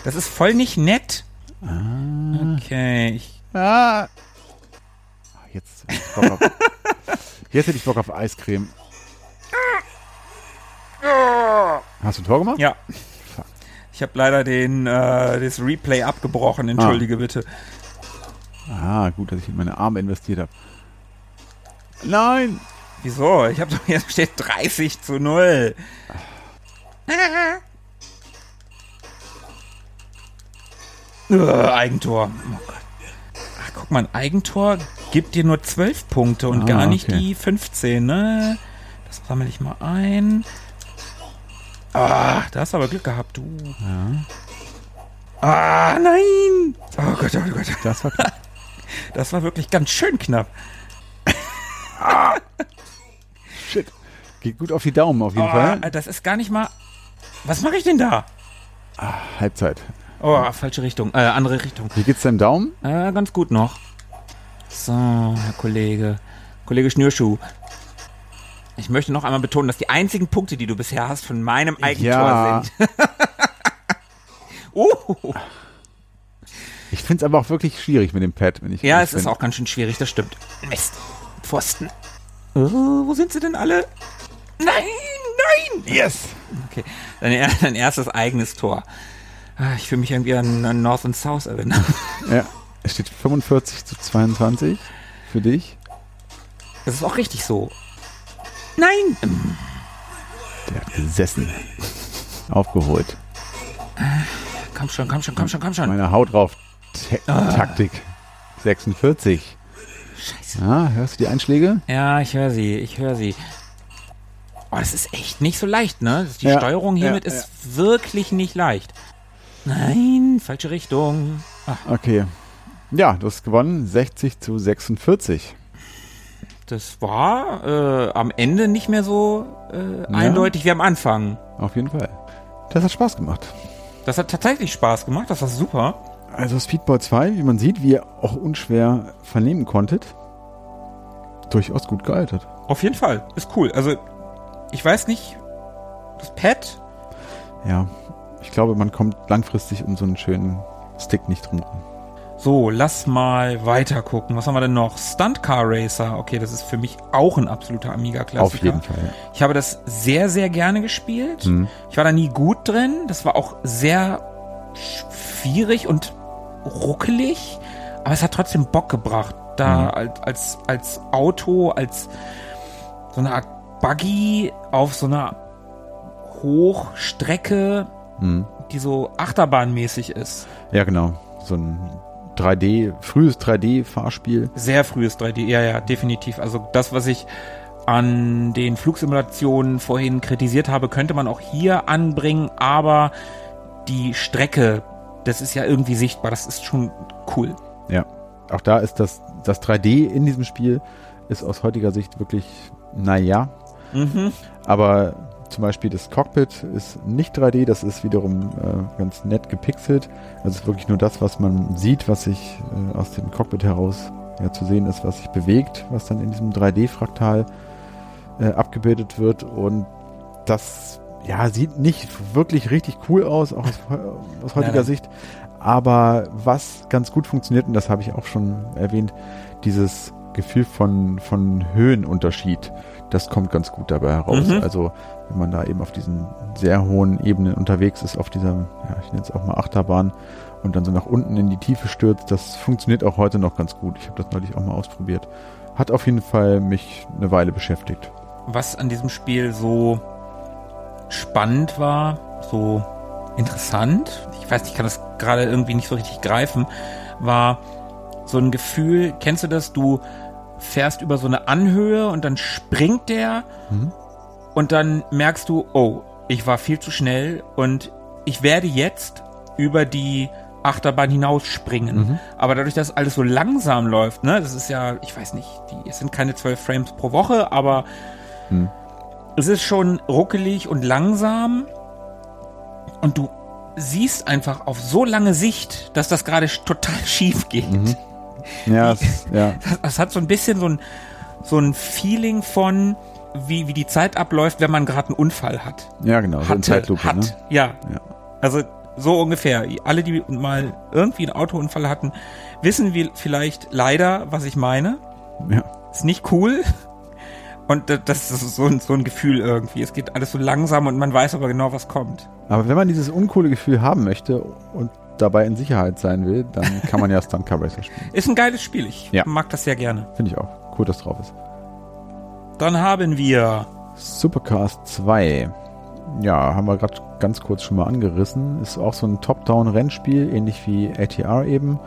Speaker 1: Das ist voll nicht nett.
Speaker 2: Ah.
Speaker 1: Okay,
Speaker 2: ah. Jetzt, hätte ich Bock auf, jetzt hätte ich Bock auf Eiscreme. Hast du ein Tor gemacht?
Speaker 1: ja. Ich habe leider den äh, das Replay abgebrochen. Entschuldige bitte.
Speaker 2: Ah, gut, dass ich in meine Arme investiert habe. Nein!
Speaker 1: Wieso? Ich habe doch hier steht 30 zu 0. Äh, Eigentor. Oh Gott. Ach, guck mal, ein Eigentor gibt dir nur 12 Punkte und
Speaker 2: Ah,
Speaker 1: gar nicht
Speaker 2: okay.
Speaker 1: die 15, ne? Das sammle ich mal ein. Ah, da hast du aber Glück gehabt, du.
Speaker 2: Ja,
Speaker 1: Ah, nein! Oh Gott, oh Gott.
Speaker 2: das war.
Speaker 1: Das war wirklich ganz schön knapp.
Speaker 2: Shit. Geht gut auf die Daumen auf jeden
Speaker 1: Oh,
Speaker 2: Fall.
Speaker 1: das ist gar nicht mal. Was mache ich denn da?
Speaker 2: Halbzeit.
Speaker 1: Oh, falsche Richtung. Äh, andere Richtung.
Speaker 2: Wie geht's deinem Daumen?
Speaker 1: Äh, ganz gut noch. So, Herr Kollege. Kollege Schnürschuh. Ich möchte noch einmal betonen, dass die einzigen Punkte, die du bisher hast, von meinem Eigentor
Speaker 2: Ja.
Speaker 1: sind. oh,
Speaker 2: Ich find's aber auch wirklich schwierig mit dem Pad, wenn ich
Speaker 1: ja, es ist auch ganz schön schwierig, das stimmt. Mist. Pfosten. Oh, wo sind sie denn alle? Nein, nein!
Speaker 2: Yes!
Speaker 1: Okay, dein, dein erstes eigenes Tor. Ah, Ich fühle mich irgendwie an, an North und South erinnern.
Speaker 2: Ja, es steht 45 zu 22 für dich.
Speaker 1: Das ist auch richtig so. Nein!
Speaker 2: Der hat gesessen. Aufgeholt.
Speaker 1: Komm schon, komm schon, komm schon, komm schon.
Speaker 2: Meine Haut drauf.
Speaker 1: Ah.
Speaker 2: Taktik. 46.
Speaker 1: Scheiße.
Speaker 2: Ja, hörst du die Einschläge?
Speaker 1: Ja, ich höre sie, ich höre sie. Oh, das ist echt nicht so leicht, ne? Die
Speaker 2: Ja,
Speaker 1: Steuerung hiermit
Speaker 2: ja,
Speaker 1: ist wirklich nicht leicht. Nein, falsche Richtung. Ach,
Speaker 2: Okay. Ja, du hast gewonnen. 60 zu 46.
Speaker 1: das war äh, am Ende nicht mehr so äh, eindeutig wie am Anfang.
Speaker 2: Auf jeden Fall. Das hat Spaß gemacht.
Speaker 1: Das hat tatsächlich Spaß gemacht, das war super.
Speaker 2: Also Speedball 2, wie man sieht, wie ihr auch unschwer vernehmen konntet, durchaus gut gealtert.
Speaker 1: Auf jeden Fall, ist cool. Also, ich weiß nicht, das Pad,
Speaker 2: Ja, ich glaube, man kommt langfristig um so einen schönen Stick nicht drum rum.
Speaker 1: So, lass mal weiter gucken. Was haben wir denn noch? Stunt Car Racer. Okay, das ist für mich auch ein absoluter Amiga-Klassiker.
Speaker 2: Auf jeden Fall.
Speaker 1: Ich habe das sehr, sehr gerne gespielt.
Speaker 2: Mhm.
Speaker 1: Ich war da nie gut drin. Das war auch sehr schwierig und ruckelig. Aber es hat trotzdem Bock gebracht. Da
Speaker 2: Mhm.
Speaker 1: als, als, als Auto, als so eine Art Buggy auf so einer Hochstrecke,
Speaker 2: Mhm.
Speaker 1: die so achterbahnmäßig ist.
Speaker 2: Ja, genau. So ein 3D, frühes 3D-Fahrspiel.
Speaker 1: Sehr frühes 3D, ja, ja, definitiv. Also das, was ich an den Flugsimulationen vorhin kritisiert habe, könnte man auch hier anbringen, aber die Strecke, das ist ja irgendwie sichtbar, das ist schon cool.
Speaker 2: Ja. auch da ist das, das 3D in diesem Spiel ist aus heutiger Sicht wirklich, naja.
Speaker 1: Mhm.
Speaker 2: Aber zum Beispiel das Cockpit ist nicht 3D, das ist wiederum äh, ganz nett gepixelt. Also es ist wirklich nur das, was man sieht, was sich äh, aus dem Cockpit heraus ja, zu sehen ist, was sich bewegt, was dann in diesem 3D-Fraktal äh, abgebildet wird. Und das ja, sieht nicht wirklich richtig cool aus, auch aus, aus heutiger
Speaker 1: Nein.
Speaker 2: Sicht. Aber was ganz gut funktioniert, und das habe ich auch schon erwähnt, dieses Gefühl von, von Höhenunterschied, das kommt ganz gut dabei heraus.
Speaker 1: Mhm.
Speaker 2: Also wenn man da eben auf diesen sehr hohen Ebenen unterwegs ist, auf dieser, ja, ich nenne es auch mal Achterbahn und dann so nach unten in die Tiefe stürzt, das funktioniert auch heute noch ganz gut. Ich habe das neulich auch mal ausprobiert. Hat auf jeden Fall mich eine Weile beschäftigt.
Speaker 1: Was an diesem Spiel so spannend war, so interessant, ich weiß nicht, ich kann das gerade irgendwie nicht so richtig greifen, war so ein Gefühl, kennst du das, du fährst über so eine Anhöhe und dann springt der
Speaker 2: Mhm.
Speaker 1: Und dann merkst du, oh, ich war viel zu schnell und ich werde jetzt über die Achterbahn hinausspringen.
Speaker 2: Mhm.
Speaker 1: Aber dadurch, dass alles so langsam läuft, ne, das ist ja, ich weiß nicht, die, es sind keine zwölf Frames pro Woche, aber
Speaker 2: Hm.
Speaker 1: es ist schon ruckelig und langsam und du siehst einfach auf so lange Sicht, dass das gerade total schief geht.
Speaker 2: Mhm. Ja, es, ja,
Speaker 1: Das, das hat so ein bisschen so ein, so ein Feeling von, wie, wie die Zeit abläuft, wenn man gerade einen Unfall hat.
Speaker 2: ja, genau. So
Speaker 1: Hatte,
Speaker 2: Zeitlupe,
Speaker 1: hat,
Speaker 2: ne?
Speaker 1: ja.
Speaker 2: Ja.
Speaker 1: Also so ungefähr. Alle, die mal irgendwie einen Autounfall hatten, wissen wir vielleicht leider, was ich meine.
Speaker 2: Ja.
Speaker 1: Ist nicht cool. Und da- das ist so ein, so ein Gefühl irgendwie. Es geht alles so langsam und man weiß aber genau, was kommt.
Speaker 2: Aber wenn man dieses uncoole Gefühl haben möchte und dabei in Sicherheit sein will, dann kann man ja Stunt Car Racer spielen.
Speaker 1: Ist ein geiles Spiel. Ich
Speaker 2: Ja.
Speaker 1: mag das sehr gerne.
Speaker 2: Finde ich auch. Cool, dass drauf ist.
Speaker 1: Dann haben wir
Speaker 2: Supercars 2. Ja, haben wir gerade ganz kurz schon mal angerissen. Ist auch so ein Top-Down-Rennspiel, ähnlich wie ATR eben.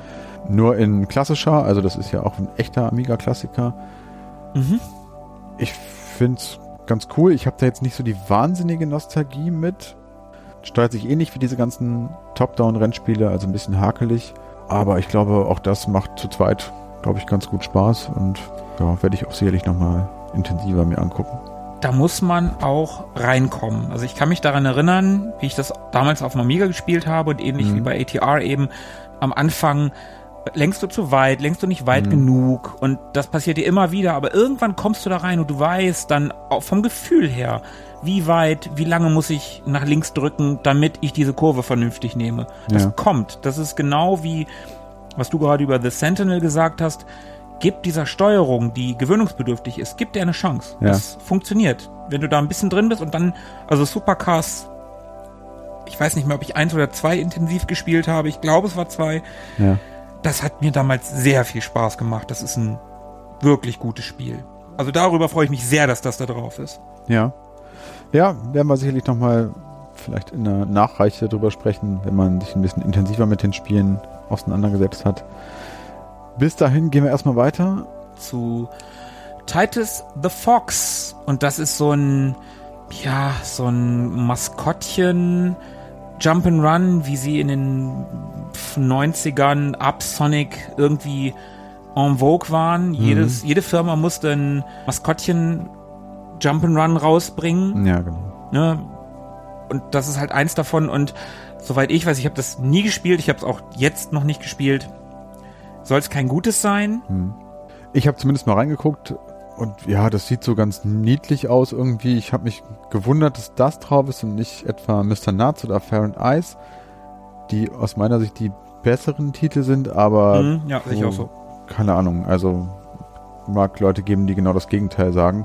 Speaker 2: Nur in klassischer, also das ist ja auch ein echter Amiga-Klassiker.
Speaker 1: mhm.
Speaker 2: Ich finde es ganz cool. Ich habe da jetzt nicht so die wahnsinnige Nostalgie mit. Steuert sich ähnlich wie diese ganzen Top-Down-Rennspiele, also ein bisschen hakelig. Aber ich glaube, auch das macht zu zweit, glaube ich, ganz gut Spaß. Und ja, werde ich auch sicherlich nochmal intensiver mir angucken.
Speaker 1: da muss man auch reinkommen. Also ich kann mich daran erinnern, wie ich das damals auf dem Amiga gespielt habe und ähnlich
Speaker 2: Mhm.
Speaker 1: wie bei ATR eben am Anfang längst du zu weit, längst du nicht weit
Speaker 2: Mhm.
Speaker 1: genug und das passiert dir immer wieder, aber irgendwann kommst du da rein und du weißt dann auch vom Gefühl her, wie weit, wie lange muss ich nach links drücken, damit ich diese Kurve vernünftig nehme. Das
Speaker 2: Ja.
Speaker 1: kommt. Das ist genau wie, was du gerade über The Sentinel gesagt hast. Gib dieser Steuerung, die gewöhnungsbedürftig ist, gib dir eine Chance.
Speaker 2: Ja.
Speaker 1: Das funktioniert. Wenn du da ein bisschen drin bist und dann, also Supercars, ich weiß nicht mehr, ob ich eins oder zwei intensiv gespielt habe. Ich glaube, es war zwei.
Speaker 2: Ja.
Speaker 1: Das hat mir damals sehr viel Spaß gemacht. Das ist ein wirklich gutes Spiel. Also darüber freue ich mich sehr, dass das da drauf ist.
Speaker 2: Ja. Ja, werden wir sicherlich nochmal vielleicht in der Nachreiche drüber sprechen, wenn man sich ein bisschen intensiver mit den Spielen auseinandergesetzt hat. Bis dahin gehen wir erstmal weiter.
Speaker 1: zu Titus the Fox. Und das ist so ein, ja, so ein Maskottchen, Jump'n'Run, wie sie in den 90ern ab Sonic irgendwie en vogue waren. Jedes, jede Firma musste ein Maskottchen Jump'n'Run rausbringen.
Speaker 2: Ja, genau.
Speaker 1: Ne? Und das ist halt eins davon. Und soweit ich weiß, ich habe das nie gespielt. Ich habe es auch jetzt noch nicht gespielt. Soll es kein gutes sein?
Speaker 2: Ich habe zumindest mal reingeguckt und ja, das sieht so ganz niedlich aus irgendwie. Ich habe mich gewundert, dass das drauf ist und nicht etwa Mr. Nuts oder Fair and Ice, die aus meiner Sicht die besseren Titel sind, aber
Speaker 1: Mhm, ja, sehe ich auch so.
Speaker 2: keine Ahnung. Also mag Leute geben, die genau das Gegenteil sagen.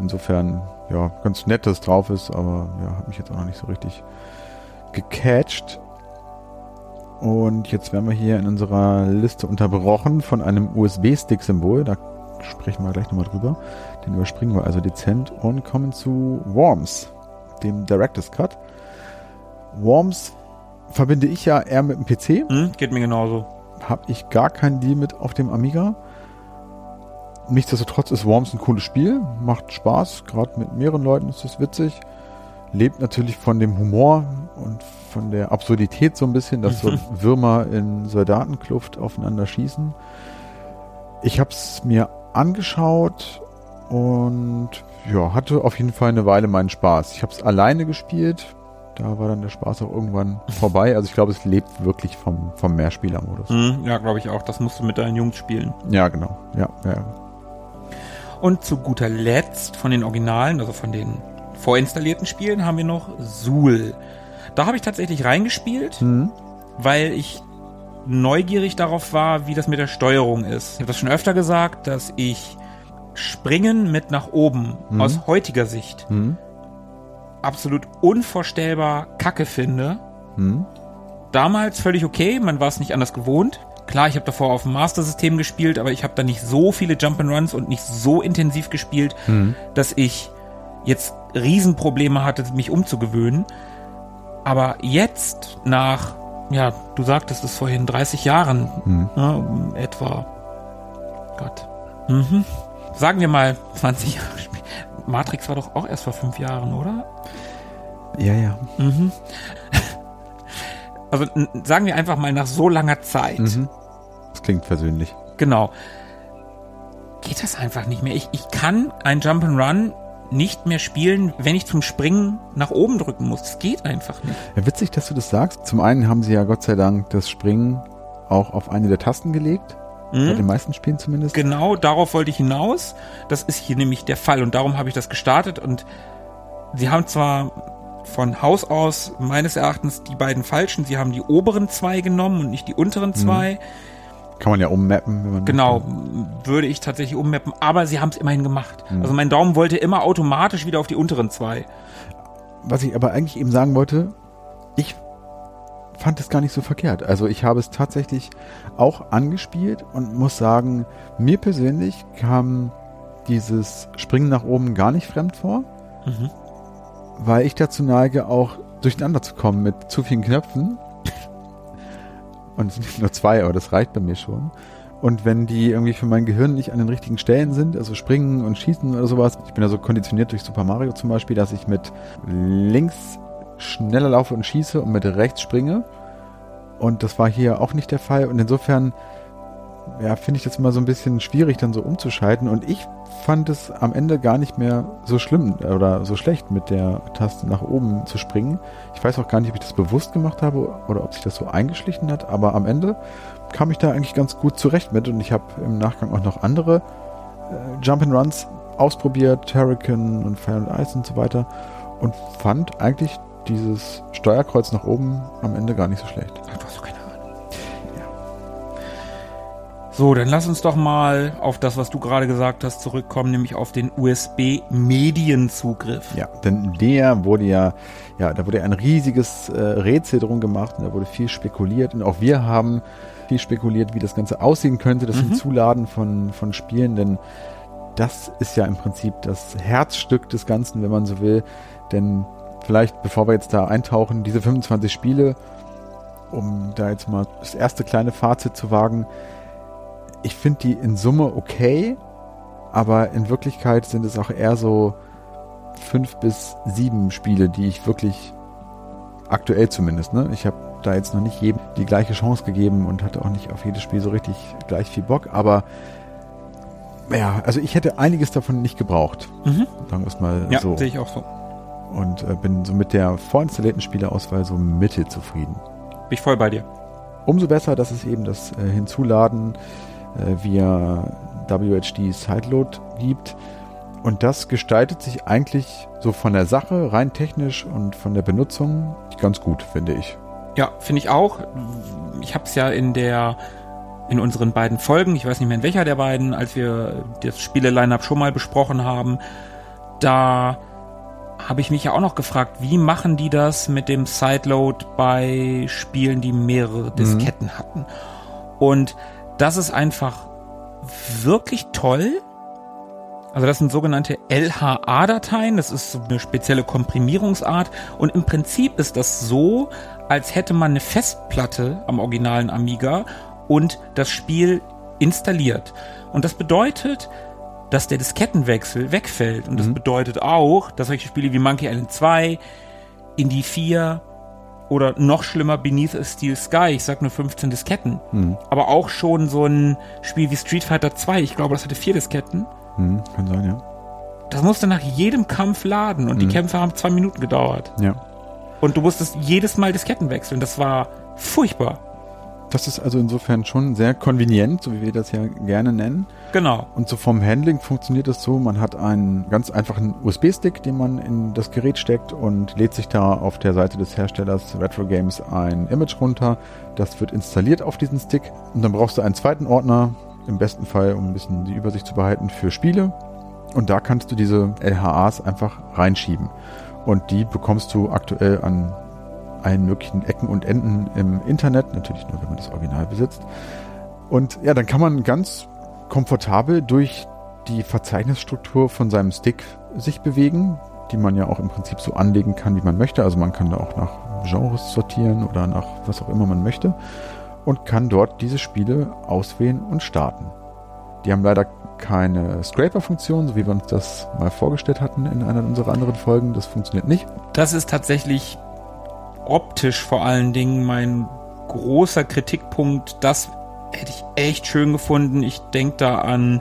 Speaker 2: Insofern, ja, ganz nett, dass es drauf ist, aber ja, hat mich jetzt auch noch nicht so richtig gecatcht. Und jetzt werden wir hier in unserer Liste unterbrochen von einem USB-Stick-Symbol. Da sprechen wir gleich nochmal drüber. Den überspringen wir also dezent und kommen zu Worms, dem Director's Cut. Worms verbinde ich ja eher mit dem PC
Speaker 1: Hm, geht mir genauso.
Speaker 2: habe ich gar keinen Deal mit auf dem Amiga. Nichtsdestotrotz ist Worms ein cooles Spiel, macht Spaß, gerade mit mehreren Leuten ist es witzig. Lebt natürlich von dem Humor und von der Absurdität so ein bisschen, dass so Würmer in Soldatenkluft aufeinander schießen. Ich habe es mir angeschaut und ja, hatte auf jeden Fall eine Weile meinen Spaß. Ich habe es alleine gespielt. Da war dann der Spaß auch irgendwann vorbei. Also ich glaube, es lebt wirklich vom, vom Mehrspielermodus.
Speaker 1: Hm, ja, glaube ich auch. Das musst du mit deinen Jungs spielen.
Speaker 2: Ja, genau. Ja, ja.
Speaker 1: Und zu guter Letzt von den Originalen, also von den vorinstallierten Spielen, haben wir noch Suhl. Da habe ich tatsächlich reingespielt,
Speaker 2: Mhm.
Speaker 1: weil ich neugierig darauf war, wie das mit der Steuerung ist. Ich habe das schon öfter gesagt, dass ich Springen mit nach oben aus heutiger Sicht
Speaker 2: Mhm.
Speaker 1: absolut unvorstellbar kacke finde.
Speaker 2: Mhm.
Speaker 1: Damals völlig okay, man war es nicht anders gewohnt. Klar, ich habe davor auf dem Master-System gespielt, aber ich habe da nicht so viele Jump'n'Runs und nicht so intensiv gespielt, dass ich jetzt Riesenprobleme hatte, mich umzugewöhnen. Aber jetzt, nach, ja, du sagtest es vorhin, 30 Jahren ne, etwa, Gott, mhm. sagen wir mal 20 Jahre. Spiel- Matrix war doch auch erst vor fünf Jahren, oder?
Speaker 2: Ja, ja.
Speaker 1: Also n- sagen wir einfach mal nach so langer Zeit.
Speaker 2: Mhm. Das klingt versöhnlich.
Speaker 1: Genau. Geht das einfach nicht mehr. Ich, ich kann ein Jump'n'Run nicht mehr spielen, wenn ich zum Springen nach oben drücken muss. Das geht einfach nicht.
Speaker 2: Ja, witzig, dass du das sagst. Zum einen haben sie ja Gott sei Dank das Springen auch auf eine der Tasten gelegt. Bei den meisten Spielen zumindest.
Speaker 1: Genau darauf wollte ich hinaus. Das ist hier nämlich der Fall und darum habe ich das gestartet und sie haben zwar von Haus aus meines Erachtens die beiden falschen. Sie haben die oberen zwei genommen und nicht die unteren zwei.
Speaker 2: Kann man ja ummappen, wenn man
Speaker 1: Genau,
Speaker 2: möchte.
Speaker 1: würde ich tatsächlich ummappen, aber sie haben es immerhin gemacht. Also mein Daumen wollte immer automatisch wieder auf die unteren zwei.
Speaker 2: Was ich aber eigentlich eben sagen wollte, ich fand es gar nicht so verkehrt. Also ich habe es tatsächlich auch angespielt und muss sagen, mir persönlich kam dieses Springen nach oben gar nicht fremd vor,
Speaker 1: Mhm.
Speaker 2: weil ich dazu neige, auch durcheinander zu kommen mit zu vielen Knöpfen. Und es sind nicht nur zwei, aber das reicht bei mir schon. Und wenn die irgendwie für mein Gehirn nicht an den richtigen Stellen sind, also springen und schießen oder sowas, ich bin ja so konditioniert durch Super Mario zum Beispiel, dass ich mit links schneller laufe und schieße und mit rechts springe. Und das war hier auch nicht der Fall. Und insofern, ja, finde ich das immer so ein bisschen schwierig, dann so umzuschalten. Und ich fand es am Ende gar nicht mehr so schlimm oder so schlecht, mit der Taste nach oben zu springen. Ich weiß auch gar nicht, ob ich das bewusst gemacht habe oder ob sich das so eingeschlichen hat. Aber am Ende kam ich da eigentlich ganz gut zurecht mit. Und ich habe im Nachgang auch noch andere äh, Jump'n'Runs ausprobiert, Hurricane und Fire and Ice und so weiter. Und fand eigentlich dieses Steuerkreuz nach oben am Ende gar nicht so schlecht.
Speaker 1: Ach, du hast doch keine. So, dann lass uns doch mal auf das, was du gerade gesagt hast, zurückkommen, nämlich auf den USB-Medienzugriff.
Speaker 2: Ja, denn der wurde ja, ja, da wurde ein riesiges äh, Rätsel drum gemacht und da wurde viel spekuliert und auch wir haben viel spekuliert, wie das Ganze aussehen könnte, das Hinzuladen von, von Spielen, denn das ist ja im Prinzip das Herzstück des Ganzen, wenn man so will, denn vielleicht, bevor wir jetzt da eintauchen, diese 25 Spiele, um da jetzt mal das erste kleine Fazit zu wagen, ich finde die in Summe okay, aber in Wirklichkeit sind es auch eher so fünf bis sieben Spiele, die ich wirklich aktuell zumindest, ne? Ich habe da jetzt noch nicht jedem die gleiche Chance gegeben und hatte auch nicht auf jedes Spiel so richtig gleich viel Bock, aber ja, also ich hätte einiges davon nicht gebraucht.
Speaker 1: Mhm.
Speaker 2: Sagen wir es mal
Speaker 1: Ja,
Speaker 2: so.
Speaker 1: sehe ich auch so.
Speaker 2: Und äh, bin so mit der vorinstallierten Spieleauswahl so mittelzufrieden.
Speaker 1: Bin ich voll bei dir.
Speaker 2: Umso besser, dass es eben das äh, Hinzuladen via WHD Sideload gibt. Und das gestaltet sich eigentlich so von der Sache, rein technisch und von der Benutzung ganz gut, finde ich.
Speaker 1: Ja, finde ich auch. Ich habe es ja in der in unseren beiden Folgen, ich weiß nicht mehr in welcher der beiden, als wir das Spiele-Line-Up schon mal besprochen haben, da habe ich mich ja auch noch gefragt, wie machen die das mit dem Sideload bei Spielen, die mehrere Disketten hatten? Und das ist einfach wirklich toll. Also das sind sogenannte LHA-Dateien, das ist eine spezielle Komprimierungsart und im Prinzip ist das so, als hätte man eine Festplatte am originalen Amiga und das Spiel installiert. Und das bedeutet, dass der Diskettenwechsel wegfällt und das bedeutet auch, dass solche Spiele wie Monkey Island 2, Indie 4 oder noch schlimmer Beneath a Steel Sky, ich sag nur 15 Disketten.
Speaker 2: Hm.
Speaker 1: Aber auch schon so ein Spiel wie Street Fighter 2, ich glaube, das hatte vier Disketten.
Speaker 2: Hm, kann sein, ja.
Speaker 1: Das musste nach jedem Kampf laden und die
Speaker 2: Mhm.
Speaker 1: Kämpfe haben zwei Minuten gedauert.
Speaker 2: Ja.
Speaker 1: Und du musstest jedes Mal Disketten wechseln. Das war furchtbar.
Speaker 2: Das ist also insofern schon sehr konvenient, so wie wir das ja gerne nennen.
Speaker 1: Genau.
Speaker 2: Und so vom Handling funktioniert es so, man hat einen ganz einfachen USB-Stick, den man in das Gerät steckt und lädt sich da auf der Seite des Herstellers Retro Games ein Image runter. Das wird installiert auf diesen Stick und dann brauchst du einen zweiten Ordner, im besten Fall, um ein bisschen die Übersicht zu behalten, für Spiele. Und da kannst du diese LHAs einfach reinschieben. Und die bekommst du aktuell an allen möglichen Ecken und Enden im Internet, natürlich nur, wenn man das Original besitzt. Und ja, dann kann man ganz komfortabel durch die Verzeichnisstruktur von seinem Stick sich bewegen, die man ja auch im Prinzip so anlegen kann, wie man möchte. Also man kann da auch nach Genres sortieren oder nach was auch immer man möchte und kann dort diese Spiele auswählen und starten. Die haben leider keine Scraper-Funktion, so wie wir uns das mal vorgestellt hatten in einer unserer anderen Folgen. Das funktioniert nicht.
Speaker 1: Das ist tatsächlich optisch vor allen Dingen mein großer Kritikpunkt. Das hätte ich echt schön gefunden. Ich denke da an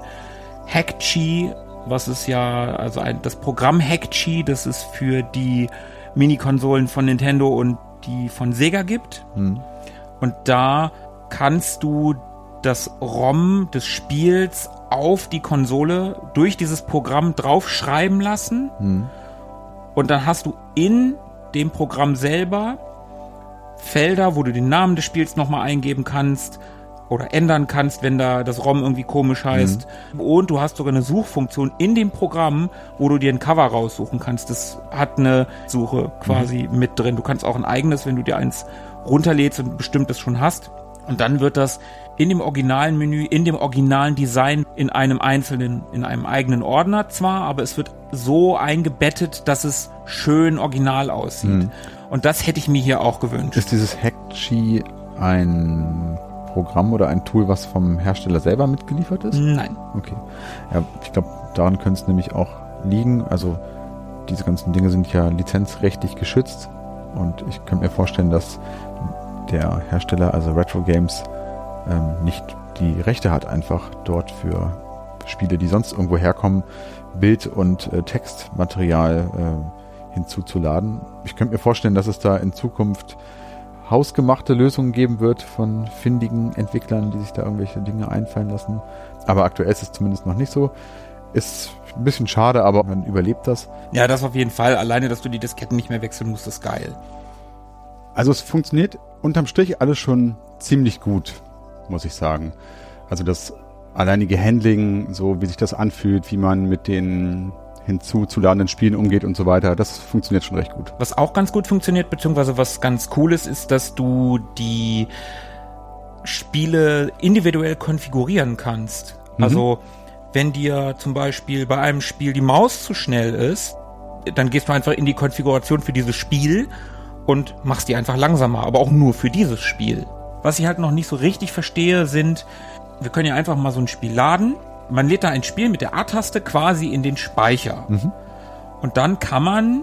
Speaker 1: Hackchi, was ist ja, also ein, das Programm Hackchi, das es für die Mini-Konsolen von Nintendo und die von Sega gibt.
Speaker 2: Hm.
Speaker 1: Und da kannst du das ROM des Spiels auf die Konsole durch dieses Programm draufschreiben lassen.
Speaker 2: Hm.
Speaker 1: Und dann hast du in dem Programm selber Felder, wo du den Namen des Spiels nochmal eingeben kannst oder ändern kannst, wenn da das ROM irgendwie komisch heißt. Und du hast sogar eine Suchfunktion in dem Programm, wo du dir ein Cover raussuchen kannst. Das hat eine Suche quasi mit drin. Du kannst auch ein eigenes, wenn du dir eins runterlädst und bestimmt das schon hast. Und dann wird das in dem originalen Menü, in dem originalen Design in einem einzelnen, in einem eigenen Ordner zwar, aber es wird so eingebettet, dass es schön original aussieht.
Speaker 2: Mhm.
Speaker 1: Und das hätte ich mir hier auch gewünscht.
Speaker 2: Ist dieses Hackchi ein Programm oder ein Tool, was vom Hersteller selber mitgeliefert ist?
Speaker 1: Nein.
Speaker 2: Okay. Ja, ich glaube, daran könnte es nämlich auch liegen. Also diese ganzen Dinge sind ja lizenzrechtlich geschützt und ich könnte mir vorstellen, dass der Hersteller, also Retro Games, ähm, nicht die Rechte hat, einfach dort für Spiele, die sonst irgendwo herkommen, Bild- und äh, Textmaterial äh, hinzuzuladen. Ich könnte mir vorstellen, dass es da in Zukunft hausgemachte Lösungen geben wird von findigen Entwicklern, die sich da irgendwelche Dinge einfallen lassen. Aber aktuell ist es zumindest noch nicht so. Ist ein bisschen schade, aber man überlebt das.
Speaker 1: Ja, das auf jeden Fall. Alleine, dass du die Disketten nicht mehr wechseln musst, ist geil.
Speaker 2: Also es funktioniert unterm Strich alles schon ziemlich gut, muss ich sagen. Also das alleinige Handling, so wie sich das anfühlt, wie man mit den hinzuzuladenden Spielen umgeht und so weiter, das funktioniert schon recht gut.
Speaker 1: Was auch ganz gut funktioniert, beziehungsweise was ganz cool ist, ist, dass du die Spiele individuell konfigurieren kannst.
Speaker 2: Mhm.
Speaker 1: Also, wenn dir zum Beispiel bei einem Spiel die Maus zu schnell ist, dann gehst du einfach in die Konfiguration für dieses Spiel und machst die einfach langsamer, aber auch nur für dieses Spiel. Was ich halt noch nicht so richtig verstehe, sind, wir können ja einfach mal so ein Spiel laden. Man lädt da ein Spiel mit der A-Taste quasi in den Speicher.
Speaker 2: Mhm.
Speaker 1: Und dann kann man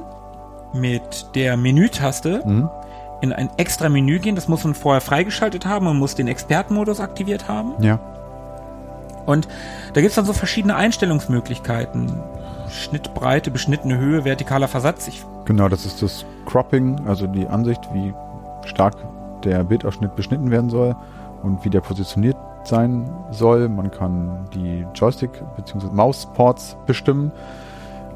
Speaker 1: mit der Menütaste
Speaker 2: Mhm.
Speaker 1: in ein extra Menü gehen. Das muss man vorher freigeschaltet haben und muss den Expertenmodus aktiviert haben.
Speaker 2: Ja.
Speaker 1: Und da gibt's dann so verschiedene Einstellungsmöglichkeiten. Schnittbreite, beschnittene Höhe, vertikaler Versatz. Ich,
Speaker 2: Genau, das ist das Cropping, also die Ansicht, wie stark der Bildausschnitt beschnitten werden soll und wie der positioniert sein soll. Man kann die Joystick- bzw. Mausports bestimmen,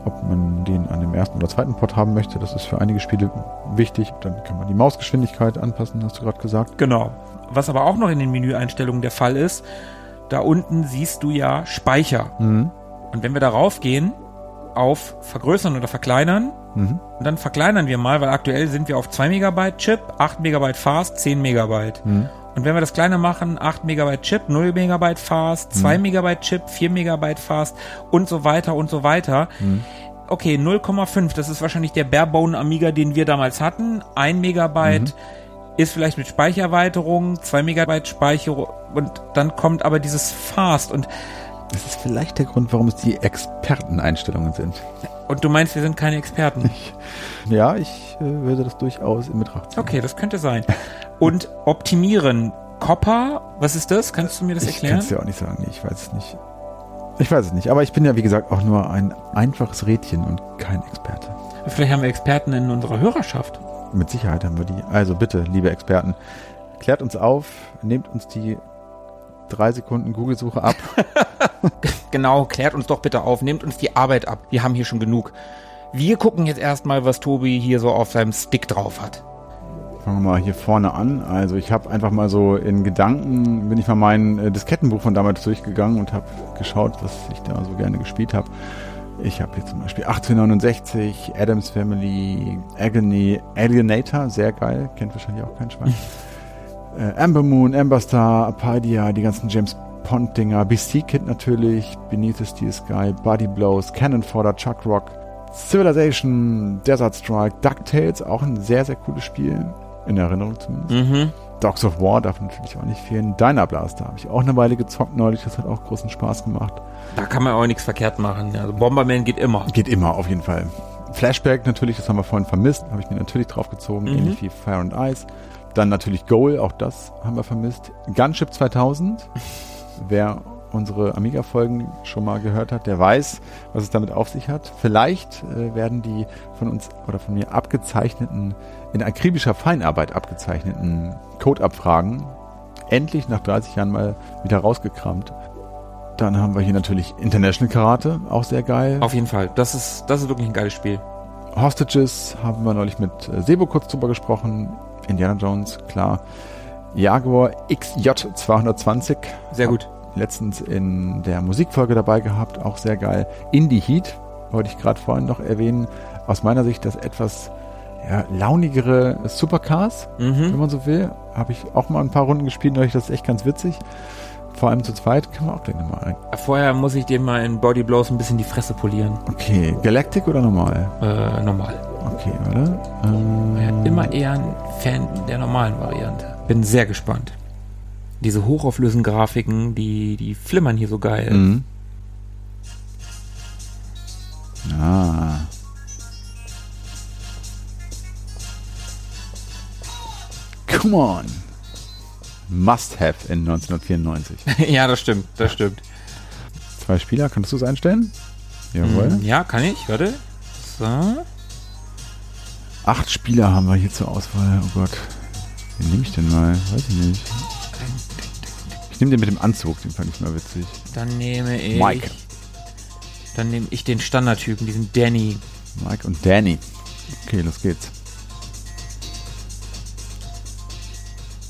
Speaker 2: ob man den an dem ersten oder zweiten Port haben möchte. Das ist für einige Spiele wichtig. Dann kann man die Mausgeschwindigkeit anpassen, hast du gerade gesagt.
Speaker 1: genau. Was aber auch noch in den Menüeinstellungen der Fall ist, da unten siehst du ja Speicher.
Speaker 2: Mhm.
Speaker 1: Und wenn wir darauf gehen, auf vergrößern oder verkleinern,
Speaker 2: Mhm.
Speaker 1: und dann verkleinern wir mal, weil aktuell sind wir auf 2 Megabyte Chip, 8 Megabyte Fast, 10 Megabyte.
Speaker 2: Mhm.
Speaker 1: Und wenn wir das kleiner machen, 8 Megabyte Chip, 0 Megabyte Fast, 2 Megabyte Chip, 4 Megabyte Fast und so weiter und so weiter. Okay, 0,5, das ist wahrscheinlich der Barebone Amiga, den wir damals hatten. 1 Megabyte ist vielleicht mit Speichererweiterung, 2 Megabyte Speicherung und dann kommt aber dieses Fast und
Speaker 2: Das ist vielleicht der Grund, warum es die Experteneinstellungen sind.
Speaker 1: Und du meinst, wir sind keine Experten?
Speaker 2: Ja, ich äh, würde das durchaus in Betracht ziehen.
Speaker 1: Okay, das könnte sein. Und optimieren. Copper, was ist das? Kannst du mir das
Speaker 2: Ich kann
Speaker 1: erklären?
Speaker 2: es dir auch nicht sagen. Ich weiß es nicht. Ich weiß es nicht. Aber ich bin ja, wie gesagt, auch nur ein einfaches Rädchen und kein Experte.
Speaker 1: Vielleicht haben wir Experten in unserer Hörerschaft.
Speaker 2: Mit Sicherheit haben wir die. Also bitte, liebe Experten, klärt uns auf, nehmt uns die drei Sekunden Google-Suche ab.
Speaker 1: Genau, klärt uns doch bitte auf, nehmt uns die Arbeit ab. Wir haben hier schon genug. Wir gucken jetzt erstmal, was Tobi hier so auf seinem Stick drauf hat.
Speaker 2: Fangen wir mal hier vorne an. Also ich habe einfach mal so in Gedanken, bin ich mal mein äh, Diskettenbuch von damals durchgegangen und habe geschaut, was ich da so gerne gespielt habe. Ich habe hier zum Beispiel 1869, Adams Family, Agony, Alienator, sehr geil, kennt wahrscheinlich auch kein Schwein. äh, Amber Moon, Amber Star, Apadia, die ganzen James Pond-Dinger, BC Kid natürlich, Beneath the Steel Sky, Body Blows, Cannon Fodder, Chuck Rock, Civilization, Desert Strike, DuckTales, auch ein sehr, sehr cooles Spiel. In Erinnerung zumindest.
Speaker 1: Mhm.
Speaker 2: Dogs of War darf natürlich auch nicht fehlen. Dyna Blaster habe ich auch eine Weile gezockt neulich, das hat auch großen Spaß gemacht.
Speaker 1: Da kann man auch nichts verkehrt machen. Also Bomberman geht immer.
Speaker 2: Geht immer auf jeden Fall. Flashback natürlich, das haben wir vorhin vermisst, habe ich mir natürlich draufgezogen,
Speaker 1: Mhm.
Speaker 2: ähnlich wie Fire and Ice. Dann natürlich Goal, auch das haben wir vermisst. Gunship 2000, wer unsere Amiga-Folgen schon mal gehört hat, der weiß, was es damit auf sich hat. Vielleicht äh, werden die von uns oder von mir abgezeichneten, in akribischer Feinarbeit abgezeichneten Code-Abfragen endlich nach 30 Jahren mal wieder rausgekramt. Dann haben wir hier natürlich International Karate, auch sehr geil.
Speaker 1: Auf jeden Fall. Das ist, das ist wirklich ein geiles Spiel.
Speaker 2: Hostages haben wir neulich mit äh, Sebo kurz drüber gesprochen. Indiana Jones, klar. Jaguar XJ 220.
Speaker 1: Sehr gut.
Speaker 2: Letztens in der Musikfolge dabei gehabt, auch sehr geil. Indie Heat, wollte ich gerade vorhin noch erwähnen. Aus meiner Sicht das etwas ja, launigere Supercars, wenn
Speaker 1: Mhm.
Speaker 2: man so will. Habe ich auch mal ein paar Runden gespielt, neulich, das ist echt ganz witzig. Vor allem zu zweit können wir auch gleich nochmal ein.
Speaker 1: Vorher muss ich dir mal in Body Blows ein bisschen die Fresse polieren.
Speaker 2: Okay, Galactic oder normal?
Speaker 1: Äh, normal.
Speaker 2: Okay, warte. Ähm,
Speaker 1: Ja, immer eher ein Fan der normalen Variante. Bin sehr gespannt. Diese hochauflösenden Grafiken, die, die flimmern hier so geil.
Speaker 2: Mhm. Ah. Come on. Must have in 1994.
Speaker 1: ja, das stimmt, das stimmt.
Speaker 2: Zwei Spieler, kannst du es einstellen? Jawohl.
Speaker 1: Mm, Ja, kann ich, warte. So.
Speaker 2: Acht Spieler haben wir hier zur Auswahl. Oh Gott. Wen nehme ich denn mal? Weiß ich nicht. Ich nehme den mit dem Anzug, den fand ich mal witzig.
Speaker 1: Dann nehme ich.
Speaker 2: Mike.
Speaker 1: Dann nehme ich den Standardtypen, diesen Danny.
Speaker 2: Mike und Danny. Okay, los geht's.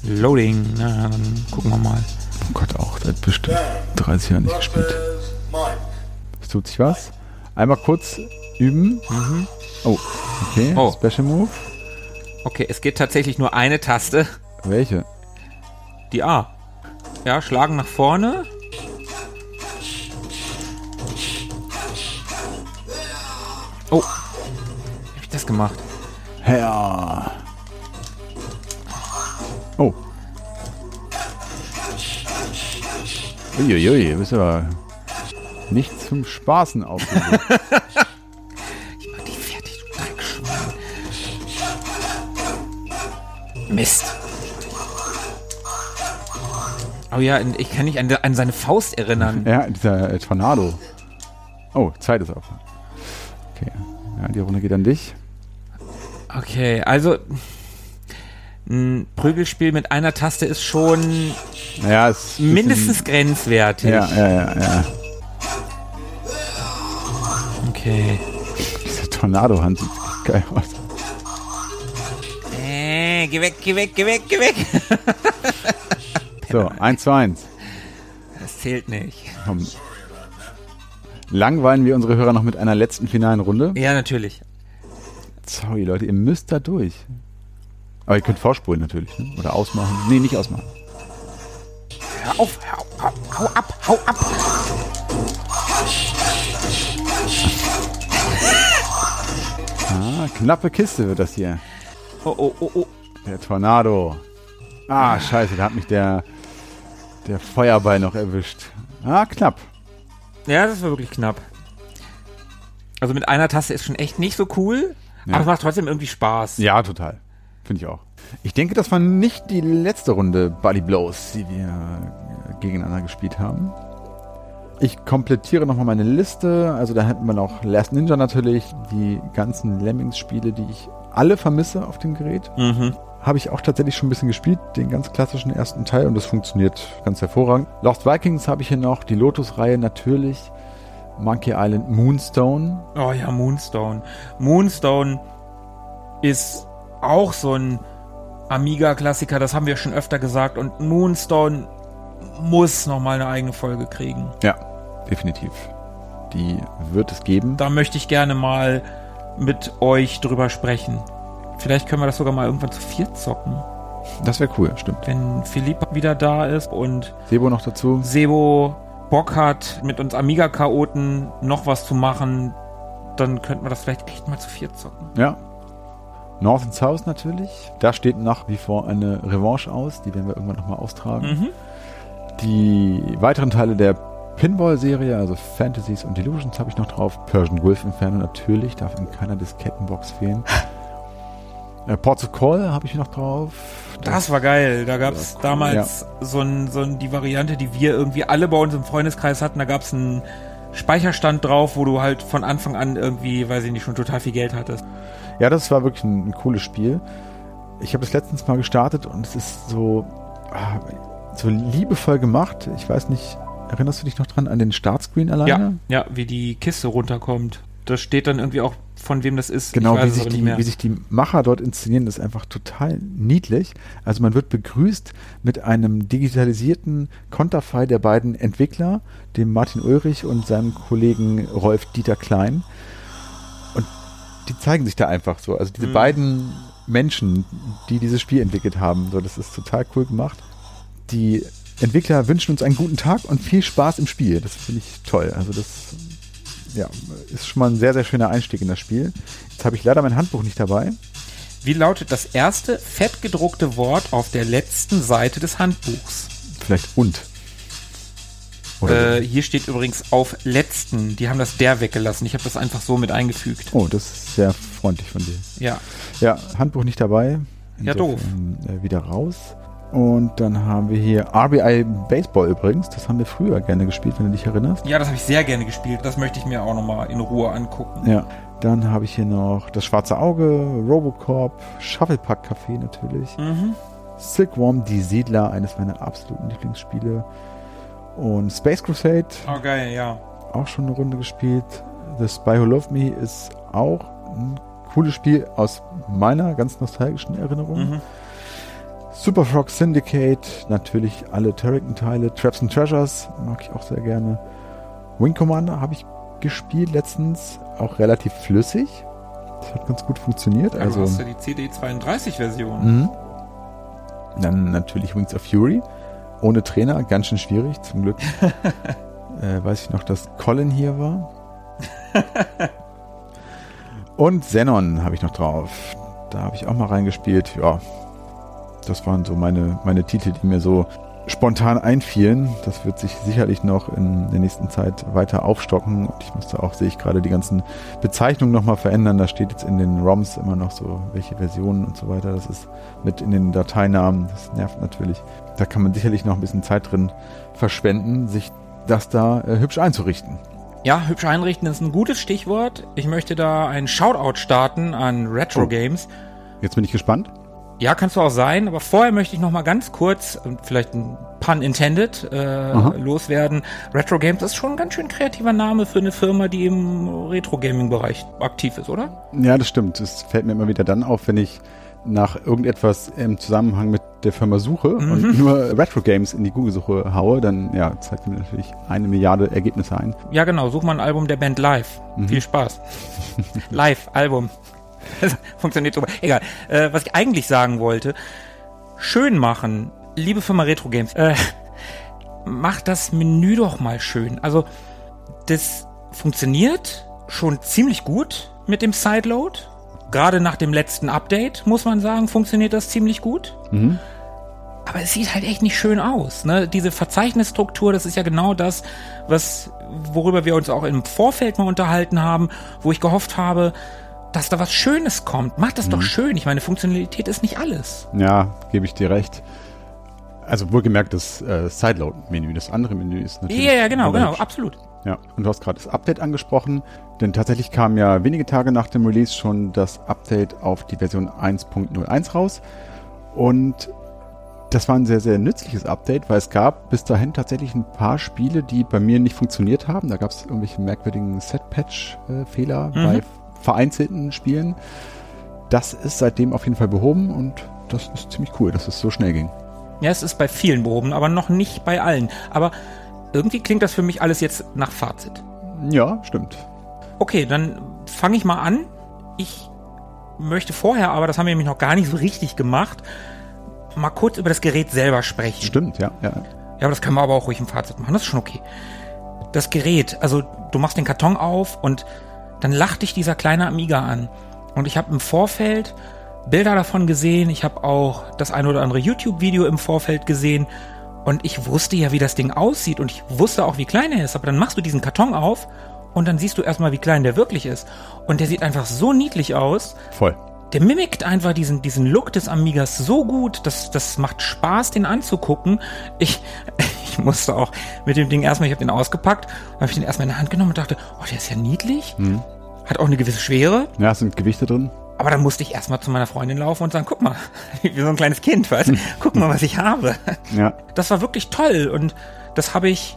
Speaker 1: Loading. Na, dann gucken wir mal.
Speaker 2: Oh Gott, auch seit bestimmt 30 Jahren nicht gespielt. Es tut sich was. Einmal kurz üben.
Speaker 1: Mhm.
Speaker 2: Oh, okay.
Speaker 1: Oh.
Speaker 2: Special Move.
Speaker 1: Okay, es geht tatsächlich nur eine Taste.
Speaker 2: Welche?
Speaker 1: Die A. Ja, schlagen nach vorne. Oh. Wie hab ich das gemacht?
Speaker 2: Ja. Oh. Uiuiui, du bist aber nicht zum Spaßen aufgelegt.
Speaker 1: Mist. Oh ja, ich kann mich an, an seine Faust erinnern.
Speaker 2: ja, dieser äh, Tornado. Oh, Zeit ist auf. Okay. Ja, die Runde geht an dich.
Speaker 1: Okay, also ein Prügelspiel mit einer Taste ist schon
Speaker 2: es ist
Speaker 1: mindestens grenzwertig.
Speaker 2: Ja, ja, ja, ja.
Speaker 1: Okay.
Speaker 2: Diese Tornado-Hand sieht geil aus.
Speaker 1: Geh weg, geh weg, geh weg, geh weg.
Speaker 2: So, 1 zu 1.
Speaker 1: Das zählt nicht.
Speaker 2: Komm. Langweilen wir unsere Hörer noch mit einer letzten finalen Runde.
Speaker 1: Ja, natürlich.
Speaker 2: Sorry, Leute, ihr müsst da durch. Aber ihr könnt vorspulen natürlich, ne? Oder ausmachen. Nee, nicht ausmachen.
Speaker 1: Hör auf, hau, hau, hau ab, hau ab.
Speaker 2: Ah, knappe Kiste wird das hier.
Speaker 1: Oh, oh, oh, oh.
Speaker 2: Der Tornado. Ah, scheiße, da hat mich der, der Feuerball noch erwischt. Ah, knapp.
Speaker 1: Ja, das war wirklich knapp. Also mit einer Taste ist schon echt nicht so cool,
Speaker 2: Ja.
Speaker 1: aber es macht trotzdem irgendwie Spaß.
Speaker 2: Ja, total. Finde ich auch. Ich denke, das war nicht die letzte Runde Buddy Blows, die wir äh, gegeneinander gespielt haben. Ich komplettiere nochmal meine Liste. Also da hätten wir noch Last Ninja natürlich, die ganzen Lemmings-Spiele, die ich alle vermisse auf dem Gerät.
Speaker 1: Mhm.
Speaker 2: Habe ich auch tatsächlich schon ein bisschen gespielt, den ganz klassischen ersten Teil und das funktioniert ganz hervorragend. Lost Vikings habe ich hier noch, die Lotus-Reihe natürlich, Monkey Island, Moonstone.
Speaker 1: Oh ja, Moonstone. Moonstone ist auch so ein Amiga-Klassiker, das haben wir schon öfter gesagt. Und Moonstone muss nochmal eine eigene Folge kriegen.
Speaker 2: Ja, definitiv. Die wird es geben.
Speaker 1: Da möchte ich gerne mal mit euch drüber sprechen. Vielleicht können wir das sogar mal irgendwann zu viert zocken,
Speaker 2: Das wäre cool, stimmt.
Speaker 1: wenn Philipp wieder da ist und
Speaker 2: Sebo noch dazu.
Speaker 1: Sebo Bock hat, mit uns Amiga-Chaoten noch was zu machen, dann könnten wir das vielleicht echt mal zu viert zocken.
Speaker 2: Ja. North and South natürlich. Da steht nach wie vor eine Revanche aus. Die werden wir irgendwann nochmal austragen.
Speaker 1: Mhm.
Speaker 2: Die weiteren Teile der Pinball-Serie, also Fantasies und Illusions, habe ich noch drauf. Persian Wolf Inferno natürlich, darf in keiner Diskettenbox fehlen. Äh, Ports of Call habe ich noch drauf.
Speaker 1: Das war geil. Da gab es
Speaker 2: cool,
Speaker 1: damals so, ein, so ein, die Variante, die wir irgendwie alle bei uns im Freundeskreis hatten. Da gab es einen Speicherstand drauf, wo du halt von Anfang an irgendwie, weiß ich nicht, schon total viel Geld hattest.
Speaker 2: Ja, das war wirklich ein, ein cooles Spiel. Ich habe es letztens mal gestartet und es ist so, ah, so liebevoll gemacht. Ich weiß nicht, erinnerst du dich noch dran an den Startscreen alleine?
Speaker 1: Ja, ja, wie die Kiste runterkommt. Da steht dann irgendwie auch, von wem das ist.
Speaker 2: Genau, wie sich, die, wie sich die Macher dort inszenieren, ist einfach total niedlich. Also man wird begrüßt mit einem digitalisierten Konterfei der beiden Entwickler, dem Martin Ulrich und seinem Kollegen Rolf Dieter Klein. Und die zeigen sich da einfach so. Also diese
Speaker 1: Mhm.
Speaker 2: beiden Menschen, die dieses Spiel entwickelt haben, so, das ist total cool gemacht. Die Entwickler wünschen uns einen guten Tag und viel Spaß im Spiel. Das finde ich toll. Also das ja, ist schon mal ein sehr, sehr schöner Einstieg in das Spiel. Jetzt habe ich leider mein Handbuch nicht dabei.
Speaker 1: Wie lautet das erste fett gedruckte Wort auf der letzten Seite des Handbuchs?
Speaker 2: Vielleicht und.
Speaker 1: Äh, hier steht übrigens auf letzten. Die haben das der weggelassen. Ich habe das einfach so mit eingefügt.
Speaker 2: Oh, das ist sehr freundlich von dir.
Speaker 1: Ja.
Speaker 2: Ja, Handbuch nicht dabei.
Speaker 1: Ja, doof.
Speaker 2: Äh, wieder raus. Und dann haben wir hier RBI Baseball übrigens. Das haben wir früher gerne gespielt, wenn du dich erinnerst.
Speaker 1: Ja, das habe ich sehr gerne gespielt. Das möchte ich mir auch nochmal in Ruhe angucken.
Speaker 2: Ja. Dann habe ich hier noch das Schwarze Auge, Robocop, Shufflepack Café natürlich.
Speaker 1: Mhm.
Speaker 2: Silkworm, die Siedler, eines meiner absoluten Lieblingsspiele. Und Space Crusade,
Speaker 1: Oh, geil, ja.
Speaker 2: auch schon eine Runde gespielt. The Spy Who Loved Me ist auch ein cooles Spiel aus meiner ganz nostalgischen Erinnerung.
Speaker 1: Mhm.
Speaker 2: Super Frog Syndicate, natürlich alle Turrican-Teile. Traps and Treasures mag ich auch sehr gerne. Wing Commander habe ich gespielt letztens, auch relativ flüssig. Das hat ganz gut funktioniert.
Speaker 1: Ja,
Speaker 2: also,
Speaker 1: du hast ja die CD32-Version.
Speaker 2: Mhm. Dann natürlich Wings of Fury. Ohne Trainer, ganz schön schwierig. Zum Glück äh, weiß ich noch, dass Colin hier war. Und Xenon habe ich noch drauf. Da habe ich auch mal reingespielt. Ja, das waren so meine, meine Titel, die mir so spontan einfielen. Das wird sich sicherlich noch in der nächsten Zeit weiter aufstocken. Und ich musste auch, sehe ich gerade, die ganzen Bezeichnungen nochmal verändern. Da steht jetzt in den ROMs immer noch so, welche Versionen und so weiter. Das ist mit in den Dateinamen. Das nervt natürlich. Da kann man sicherlich noch ein bisschen Zeit drin verschwenden, sich das da äh, hübsch einzurichten.
Speaker 1: Ja, hübsch einrichten ist ein gutes Stichwort. Ich möchte da einen Shoutout starten an Retro
Speaker 2: Oh.
Speaker 1: Games.
Speaker 2: Jetzt bin ich gespannt.
Speaker 1: Ja, kannst du auch sein, aber vorher möchte ich noch mal ganz kurz, und vielleicht ein Pun intended, äh,
Speaker 2: Aha.
Speaker 1: loswerden. Retro Games ist schon ein ganz schön kreativer Name für eine Firma, die im Retro-Gaming-Bereich aktiv ist, oder?
Speaker 2: Ja, das stimmt. Es fällt mir immer wieder dann auf, wenn ich nach irgendetwas im Zusammenhang mit der Firma suche und nur Retro Games in die Google-Suche haue, dann ja, zeigt mir natürlich eine Milliarde Ergebnisse ein.
Speaker 1: Ja, genau. Such mal ein Album der Band live. Viel Spaß. live, Album. Das Funktioniert super. Egal. Äh, was ich eigentlich sagen wollte, schön machen. Liebe Firma Retro Games, äh, macht das Menü doch mal schön. Also, das funktioniert schon ziemlich gut mit dem Sideload. Gerade nach dem letzten Update, muss man sagen, funktioniert das ziemlich gut.
Speaker 2: Mhm.
Speaker 1: aber es sieht halt echt nicht schön aus. Ne? Diese Verzeichnisstruktur, das ist ja genau das, was, worüber wir uns auch im Vorfeld mal unterhalten haben, wo ich gehofft habe, dass da was Schönes kommt. Macht das mhm. doch schön. Ich meine, Funktionalität ist nicht alles.
Speaker 2: Ja, gebe ich dir recht. Also wohlgemerkt das äh, Sideload-Menü, das andere Menü ist natürlich.
Speaker 1: Ja, ja, genau, genau, absolut.
Speaker 2: Ja, und du hast gerade das Update angesprochen, denn tatsächlich kam ja wenige Tage nach dem Release schon das Update auf die Version 1.01 raus. Und das war ein sehr, sehr nützliches Update, weil es gab bis dahin tatsächlich ein paar Spiele, die bei mir nicht funktioniert haben. Da gab es irgendwelche merkwürdigen Set-Patch-Fehler mhm. bei vereinzelten Spielen. Das ist seitdem auf jeden Fall behoben und das ist ziemlich cool, dass es so schnell ging.
Speaker 1: Ja, es ist bei vielen behoben, aber noch nicht bei allen. Aber irgendwie klingt das für mich alles jetzt nach Fazit.
Speaker 2: Ja, stimmt.
Speaker 1: Okay, dann fange ich mal an. Ich möchte vorher, aber das haben wir nämlich noch gar nicht so richtig gemacht, mal kurz über das Gerät selber sprechen.
Speaker 2: Stimmt, ja, ja.
Speaker 1: Ja, aber das können wir aber auch ruhig im Fazit machen. Das ist schon okay. Das Gerät, also du machst den Karton auf und dann lacht dich dieser kleine Amiga an. Und ich habe im Vorfeld Bilder davon gesehen. Ich habe auch das ein oder andere YouTube-Video im Vorfeld gesehen. Und ich wusste ja, wie das Ding aussieht. Und ich wusste auch, wie klein er ist. Aber dann machst du diesen Karton auf und dann siehst du erstmal, wie klein der wirklich ist. Und der sieht einfach so niedlich aus.
Speaker 2: Voll
Speaker 1: der mimikt einfach diesen, diesen Look des Amigas so gut, dass das macht Spaß, den anzugucken. Ich, ich musste auch mit dem Ding erstmal, ich habe den ausgepackt, habe ich den erstmal in der Hand genommen und dachte, oh, der ist ja niedlich. Mhm. Hat auch eine gewisse Schwere.
Speaker 2: Ja, es sind Gewichte drin.
Speaker 1: Aber dann musste ich erstmal zu meiner Freundin laufen und sagen, guck mal, wie so ein kleines Kind, weißt du? Guck mal, was ich habe. Ja. Das war wirklich toll und das habe ich,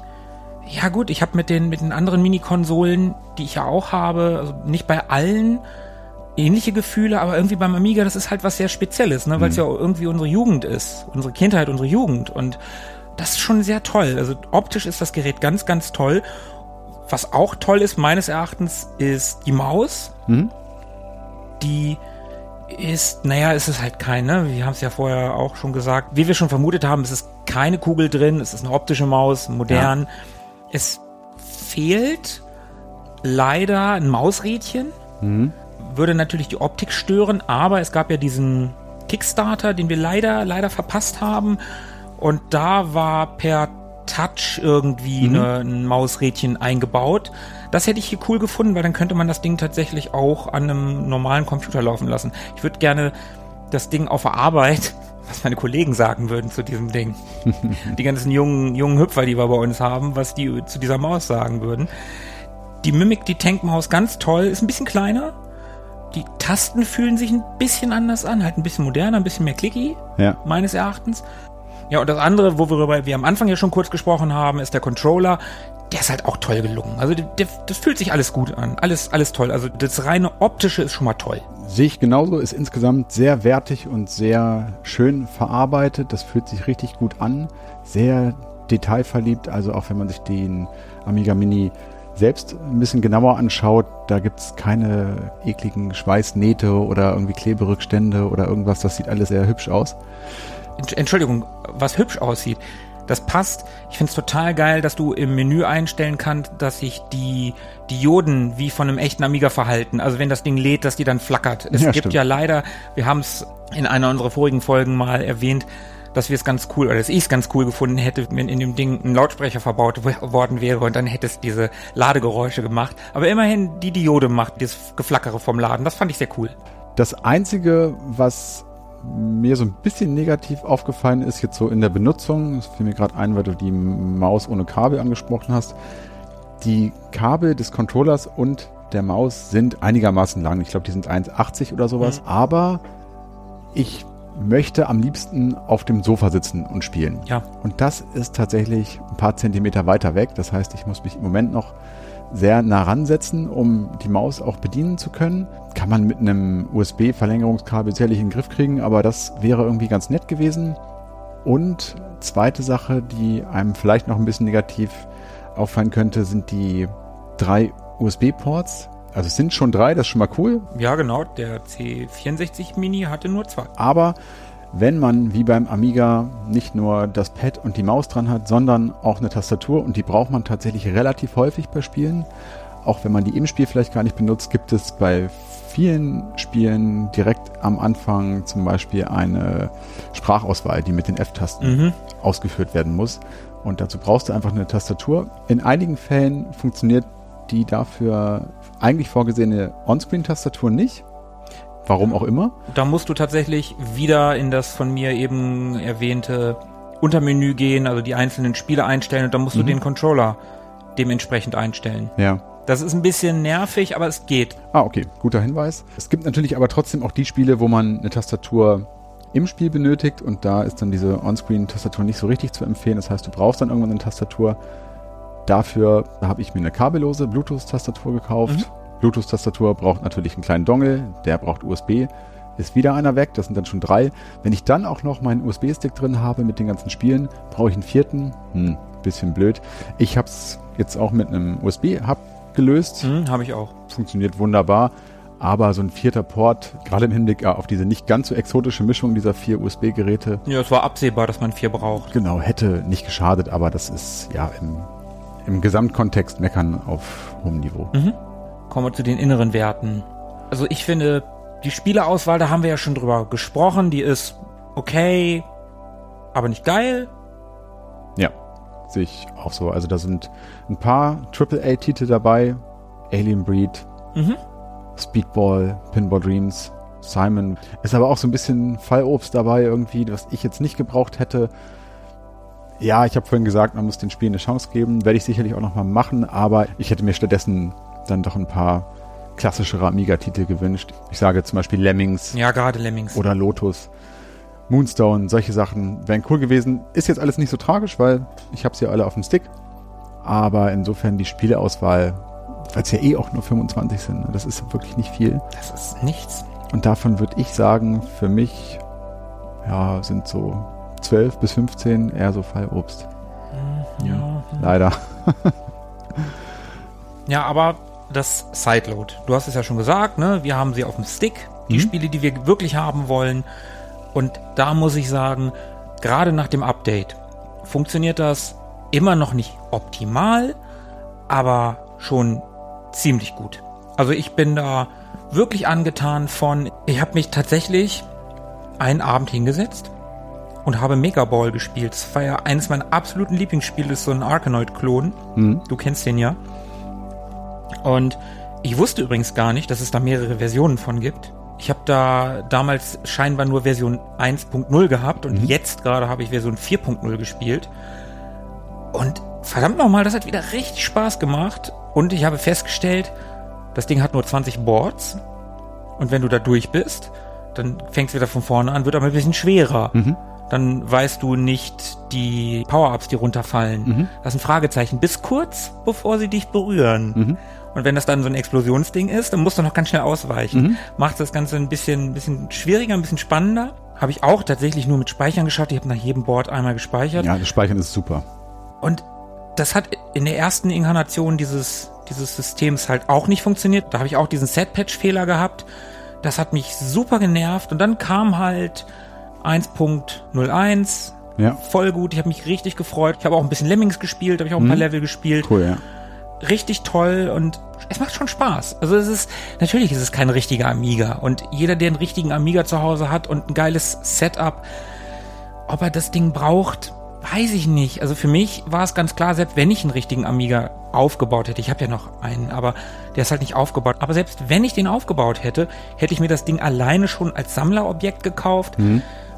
Speaker 1: ja gut, ich habe mit den, mit den anderen Mini-Konsolen, die ich ja auch habe, also nicht bei allen, ähnliche Gefühle, aber irgendwie beim Amiga, das ist halt was sehr Spezielles, ne? weil es mhm. ja irgendwie unsere Jugend ist, unsere Kindheit, unsere Jugend. Und das ist schon sehr toll. Also optisch ist das Gerät ganz, ganz toll. Was auch toll ist, meines Erachtens, ist die Maus. Mhm. Die ist, naja, ist es halt keine. Wir haben es ja vorher auch schon gesagt. Wie wir schon vermutet haben, es ist keine Kugel drin, es ist eine optische Maus, modern. Ja. Es fehlt leider ein Mausrädchen. Mhm würde natürlich die Optik stören, aber es gab ja diesen Kickstarter, den wir leider, leider verpasst haben. Und da war per Touch irgendwie mhm. ein Mausrädchen eingebaut. Das hätte ich hier cool gefunden, weil dann könnte man das Ding tatsächlich auch an einem normalen Computer laufen lassen. Ich würde gerne das Ding auf der Arbeit, was meine Kollegen sagen würden zu diesem Ding. die ganzen jungen, jungen Hüpfer, die wir bei uns haben, was die zu dieser Maus sagen würden. Die Mimic, die Tankmaus, ganz toll, ist ein bisschen kleiner, die Tasten fühlen sich ein bisschen anders an, halt ein bisschen moderner, ein bisschen mehr clicky, ja. meines Erachtens. Ja, und das andere, worüber wir am Anfang ja schon kurz gesprochen haben, ist der Controller. Der ist halt auch toll gelungen. Also der, das fühlt sich alles gut an. Alles, alles toll. Also das reine optische ist schon mal toll.
Speaker 2: Sehe ich genauso, ist insgesamt sehr wertig und sehr schön verarbeitet. Das fühlt sich richtig gut an. Sehr detailverliebt. Also auch wenn man sich den Amiga Mini selbst ein bisschen genauer anschaut, da gibt es keine ekligen Schweißnähte oder irgendwie Kleberückstände oder irgendwas. Das sieht alles sehr hübsch aus.
Speaker 1: Entschuldigung, was hübsch aussieht. Das passt. Ich finde es total geil, dass du im Menü einstellen kannst, dass sich die Dioden wie von einem echten Amiga verhalten. Also wenn das Ding lädt, dass die dann flackert. Es ja, gibt stimmt. ja leider, wir haben es in einer unserer vorigen Folgen mal erwähnt, dass wir es ganz cool, oder dass ich es ganz cool gefunden hätte, wenn in dem Ding ein Lautsprecher verbaut worden wäre und dann hätte es diese Ladegeräusche gemacht. Aber immerhin die Diode macht das Geflackere vom Laden. Das fand ich sehr cool.
Speaker 2: Das Einzige, was mir so ein bisschen negativ aufgefallen ist, jetzt so in der Benutzung, das fiel mir gerade ein, weil du die Maus ohne Kabel angesprochen hast, die Kabel des Controllers und der Maus sind einigermaßen lang. Ich glaube, die sind 1,80 oder sowas. Mhm. Aber ich möchte am liebsten auf dem Sofa sitzen und spielen.
Speaker 1: Ja.
Speaker 2: Und das ist tatsächlich ein paar Zentimeter weiter weg. Das heißt, ich muss mich im Moment noch sehr nah ransetzen, um die Maus auch bedienen zu können. Kann man mit einem USB-Verlängerungskabel sicherlich in den Griff kriegen, aber das wäre irgendwie ganz nett gewesen. Und zweite Sache, die einem vielleicht noch ein bisschen negativ auffallen könnte, sind die drei USB-Ports. Also es sind schon drei, das ist schon mal cool.
Speaker 1: Ja, genau. Der C64 Mini hatte nur zwei.
Speaker 2: Aber wenn man wie beim Amiga nicht nur das Pad und die Maus dran hat, sondern auch eine Tastatur und die braucht man tatsächlich relativ häufig bei Spielen. Auch wenn man die im Spiel vielleicht gar nicht benutzt, gibt es bei vielen Spielen direkt am Anfang zum Beispiel eine Sprachauswahl, die mit den F-Tasten
Speaker 1: Mhm.
Speaker 2: ausgeführt werden muss. Und dazu brauchst du einfach eine Tastatur. In einigen Fällen funktioniert die dafür eigentlich vorgesehene On-Screen-Tastatur nicht. Warum auch immer.
Speaker 1: Da musst du tatsächlich wieder in das von mir eben erwähnte Untermenü gehen, also die einzelnen Spiele einstellen und dann musst du
Speaker 2: Mhm.
Speaker 1: den Controller dementsprechend einstellen.
Speaker 2: Ja.
Speaker 1: Das ist ein bisschen nervig, aber es geht.
Speaker 2: Ah, okay, guter Hinweis. Es gibt natürlich aber trotzdem auch die Spiele, wo man eine Tastatur im Spiel benötigt und da ist dann diese On-Screen-Tastatur nicht so richtig zu empfehlen. Das heißt, du brauchst dann irgendwann eine Tastatur. Dafür habe ich mir eine kabellose Bluetooth-Tastatur gekauft. Bluetooth-Tastatur braucht natürlich einen kleinen Dongle, der braucht USB. Ist wieder einer weg, das sind dann schon drei. Wenn ich dann auch noch meinen USB-Stick drin habe mit den ganzen Spielen, brauche ich einen vierten. Hm, bisschen blöd. Ich habe es jetzt auch mit einem USB-Hub gelöst
Speaker 1: Hm, habe ich auch.
Speaker 2: funktioniert wunderbar. Aber so ein vierter Port, gerade im Hinblick äh, auf diese nicht ganz so exotische Mischung dieser vier USB-Geräte,
Speaker 1: Ja, es war absehbar, dass man vier braucht.
Speaker 2: genau, hätte nicht geschadet, aber das ist ja im, im Gesamtkontext meckern auf hohem Niveau.
Speaker 1: Kommen wir zu den inneren Werten. Also ich finde, die Spieleauswahl, da haben wir ja schon drüber gesprochen, die ist okay, aber nicht geil.
Speaker 2: Ja, sehe ich auch so. Also da sind ein paar AAA-Titel dabei. Alien Breed,
Speaker 1: Mhm.
Speaker 2: Speedball, Pinball Dreams, Simon. Ist aber auch so ein bisschen Fallobst dabei irgendwie, was ich jetzt nicht gebraucht hätte. Ja, ich habe vorhin gesagt, man muss den Spielen eine Chance geben. Werde ich sicherlich auch nochmal machen, aber ich hätte mir stattdessen dann doch ein paar klassischere Amiga-Titel gewünscht. Ich sage zum Beispiel Lemmings
Speaker 1: Ja, gerade Lemmings.
Speaker 2: oder Lotus, Moonstone, solche Sachen wären cool gewesen. Ist jetzt alles nicht so tragisch, weil ich habe sie ja alle auf dem Stick. Aber insofern die Spieleauswahl, weil es ja eh auch nur 25 sind, ne, das ist wirklich nicht viel.
Speaker 1: Das ist nichts.
Speaker 2: Und davon würde ich sagen, für mich ja, sind so 12 bis 15 eher so Fallobst.
Speaker 1: Ja.
Speaker 2: Leider.
Speaker 1: Ja, aber das Sideload. Du hast es ja schon gesagt, ne? Wir haben sie auf dem Stick, die
Speaker 2: Mhm.
Speaker 1: Spiele, die wir wirklich haben wollen. Und da muss ich sagen, gerade nach dem Update funktioniert das immer noch nicht optimal, aber schon ziemlich gut. Also ich bin da wirklich angetan von, ich habe mich tatsächlich einen Abend hingesetzt und habe Mega Ball gespielt. Das war ja eines meiner absoluten Lieblingsspiele, das ist so ein Arkanoid-Klon.
Speaker 2: Mhm.
Speaker 1: Du kennst den ja. Und ich wusste übrigens gar nicht, dass es da mehrere Versionen von gibt. Ich habe da damals scheinbar nur Version 1.0 gehabt und jetzt gerade habe ich Version 4.0 gespielt. Und verdammt nochmal, das hat wieder richtig Spaß gemacht. Und ich habe festgestellt, das Ding hat nur 20 Boards. Und wenn du da durch bist, dann fängst du wieder von vorne an, wird aber ein bisschen schwerer. Dann weißt du nicht die Power-Ups, die runterfallen. Das ist ein Fragezeichen. Bis kurz, bevor sie dich berühren. Und wenn das dann so ein Explosionsding ist, dann musst du noch ganz schnell ausweichen. Macht das Ganze ein bisschen, ein bisschen schwieriger, ein bisschen spannender. Habe ich auch tatsächlich nur mit Speichern geschafft. Ich habe nach jedem Board einmal gespeichert.
Speaker 2: Ja, das Speichern ist super.
Speaker 1: Und das hat in der ersten Inkarnation dieses, dieses Systems halt auch nicht funktioniert. Da habe ich auch diesen Set-Patch-Fehler gehabt. Das hat mich super genervt. Und dann kam halt 1.01.
Speaker 2: Ja,
Speaker 1: Voll gut. Ich habe mich richtig gefreut. Ich habe auch ein bisschen Lemmings gespielt, habe ich auch ein paar
Speaker 2: Mhm.
Speaker 1: Level gespielt.
Speaker 2: cool, ja.
Speaker 1: Richtig toll und es macht schon Spaß. Also es ist, natürlich ist es kein richtiger Amiga. Und jeder, der einen richtigen Amiga zu Hause hat und ein geiles Setup, ob er das Ding braucht, weiß ich nicht. Also für mich war es ganz klar, selbst wenn ich einen richtigen Amiga aufgebaut hätte, ich habe ja noch einen, aber der ist halt nicht aufgebaut. Aber selbst wenn ich den aufgebaut hätte, hätte ich mir das Ding alleine schon als Sammlerobjekt gekauft,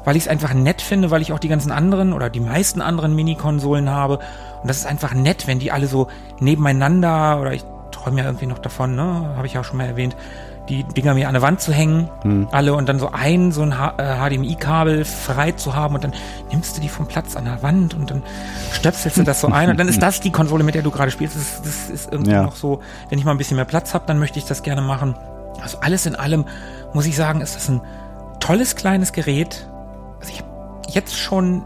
Speaker 1: weil ich es einfach nett finde, weil ich auch die ganzen anderen oder die meisten anderen Mini-Konsolen habe. Und das ist einfach nett, wenn die alle so nebeneinander oder ich träume ja irgendwie noch davon, ne, habe ich ja auch schon mal erwähnt, die Dinger mir an der Wand zu hängen, alle und dann so ein so ein H äh, HDMI-Kabel frei zu haben und dann nimmst du die vom Platz an der Wand und dann stöpselst du das so ein und dann ist das die Konsole, mit der du gerade spielst. Das, das ist irgendwie
Speaker 2: Ja.
Speaker 1: noch so, wenn ich mal ein bisschen mehr Platz habe, dann möchte ich das gerne machen. Also alles in allem muss ich sagen, ist das ein tolles kleines Gerät. Also ich habe jetzt schon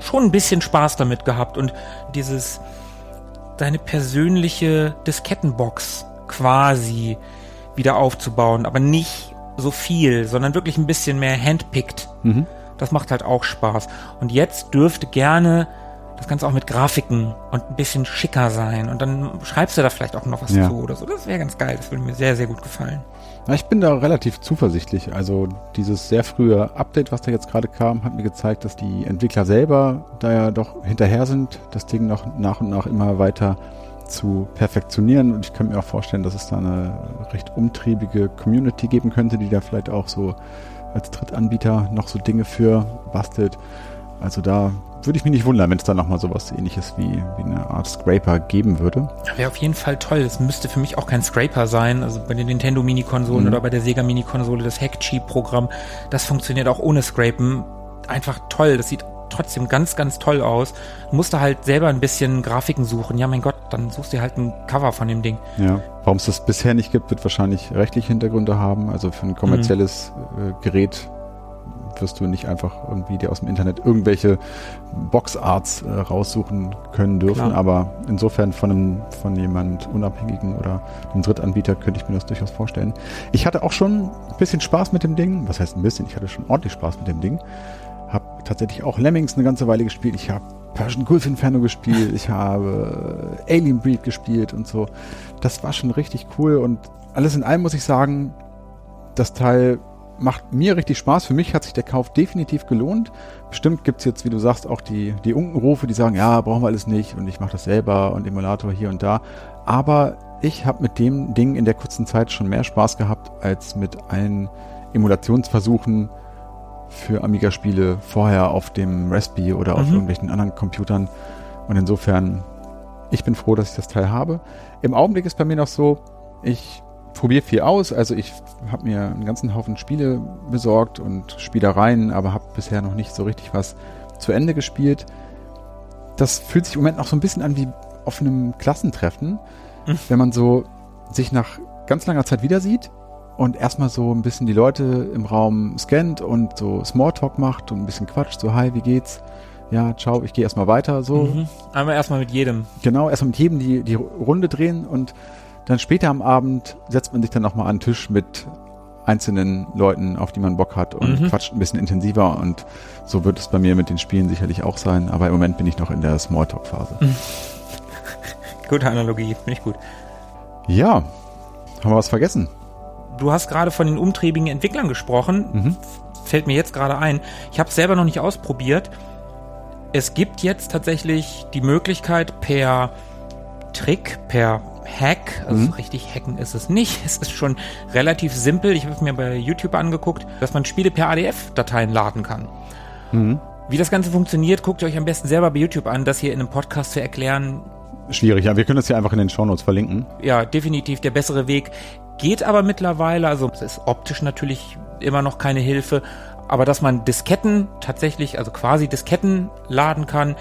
Speaker 1: schon ein bisschen Spaß damit gehabt und dieses deine persönliche Diskettenbox quasi wieder aufzubauen, aber nicht so viel, sondern wirklich ein bisschen mehr handpicked. Das macht halt auch Spaß. Und jetzt dürfte gerne Das Ganze auch mit Grafiken und ein bisschen schicker sein. Und dann schreibst du da vielleicht auch noch was
Speaker 2: Ja.
Speaker 1: zu oder so. Das wäre ganz geil. Das würde mir sehr, sehr gut gefallen.
Speaker 2: Na, ich bin da relativ zuversichtlich. Also dieses sehr frühe Update, was da jetzt gerade kam, hat mir gezeigt, dass die Entwickler selber da ja doch hinterher sind, das Ding noch nach und nach immer weiter zu perfektionieren. Und ich kann mir auch vorstellen, dass es da eine recht umtriebige Community geben könnte, die da vielleicht auch so als Drittanbieter noch so Dinge für bastelt. Also da würde ich mich nicht wundern, wenn es da nochmal sowas ähnliches wie, wie eine Art Scraper geben würde.
Speaker 1: Wäre auf jeden Fall toll. Das müsste für mich auch kein Scraper sein. Also bei den Nintendo Mini-Konsolen
Speaker 2: Mhm.
Speaker 1: oder bei der Sega Mini-Konsole, das Hack-Cheap-Programm, das funktioniert auch ohne Scrapen. Einfach toll. Das sieht trotzdem ganz, ganz toll aus. Du musst da halt selber ein bisschen Grafiken suchen. Ja, mein Gott, dann suchst du dir halt ein Cover von dem Ding.
Speaker 2: Ja, warum es das bisher nicht gibt, wird wahrscheinlich rechtliche Hintergründe haben. Also für ein kommerzielles äh, Gerät wirst du nicht einfach irgendwie dir aus dem Internet irgendwelche Boxarts äh, raussuchen können dürfen.
Speaker 1: Klar.
Speaker 2: Aber insofern von einem von jemand Unabhängigen oder einem Drittanbieter könnte ich mir das durchaus vorstellen. Ich hatte auch schon ein bisschen Spaß mit dem Ding. Was heißt ein bisschen? Ich hatte schon ordentlich Spaß mit dem Ding. Hab tatsächlich auch Lemmings eine ganze Weile gespielt. Ich habe Persian Gulf Inferno gespielt. Ich habe äh, Alien Breed gespielt und so. Das war schon richtig cool. Und alles in allem muss ich sagen, das Teil macht mir richtig Spaß. Für mich hat sich der Kauf definitiv gelohnt. Bestimmt gibt's jetzt, wie du sagst, auch die, die Unkenrufe, die sagen, ja, brauchen wir alles nicht und ich mache das selber und Emulator hier und da. Aber ich habe mit dem Ding in der kurzen Zeit schon mehr Spaß gehabt als mit allen Emulationsversuchen für Amiga-Spiele vorher auf dem Raspberry oder auf
Speaker 1: Mhm.
Speaker 2: irgendwelchen anderen Computern. Und insofern, ich bin froh, dass ich das Teil habe. Im Augenblick ist bei mir noch so, ich probiere viel aus. Also ich habe mir einen ganzen Haufen Spiele besorgt und Spielereien, aber habe bisher noch nicht so richtig was zu Ende gespielt. Das fühlt sich im Moment noch so ein bisschen an wie auf einem Klassentreffen,
Speaker 1: Mhm.
Speaker 2: wenn man so sich nach ganz langer Zeit wieder sieht und erstmal so ein bisschen die Leute im Raum scannt und so Smalltalk macht und ein bisschen quatscht, so hi, wie geht's? Ja, ciao, ich gehe erstmal weiter, so.
Speaker 1: Mhm. Einmal erstmal mit jedem.
Speaker 2: Genau, erstmal mit jedem die, die Runde drehen und dann später am Abend setzt man sich dann nochmal an den Tisch mit einzelnen Leuten, auf die man Bock hat und
Speaker 1: Mhm.
Speaker 2: quatscht ein bisschen intensiver und so wird es bei mir mit den Spielen sicherlich auch sein, aber im Moment bin ich noch in der Smalltalk-Phase.
Speaker 1: Gute Analogie, finde ich gut.
Speaker 2: Ja, haben wir was vergessen?
Speaker 1: Du hast gerade von den umtriebigen Entwicklern gesprochen.
Speaker 2: Mhm.
Speaker 1: Fällt mir jetzt gerade ein. Ich habe es selber noch nicht ausprobiert. Es gibt jetzt tatsächlich die Möglichkeit per Trick, per Hack, also
Speaker 2: Mhm.
Speaker 1: so richtig hacken ist es nicht. Es ist schon relativ simpel. Ich habe es mir bei YouTube angeguckt, dass man Spiele per ADF-Dateien laden kann.
Speaker 2: Mhm.
Speaker 1: Wie das Ganze funktioniert, guckt ihr euch am besten selber bei YouTube an, das hier in einem Podcast zu erklären,
Speaker 2: Schwierig, ja, wir können das ja einfach in den Shownotes verlinken.
Speaker 1: ja, definitiv der bessere Weg. Geht aber mittlerweile, also es ist optisch natürlich immer noch keine Hilfe, aber dass man Disketten tatsächlich, also quasi Disketten laden kann,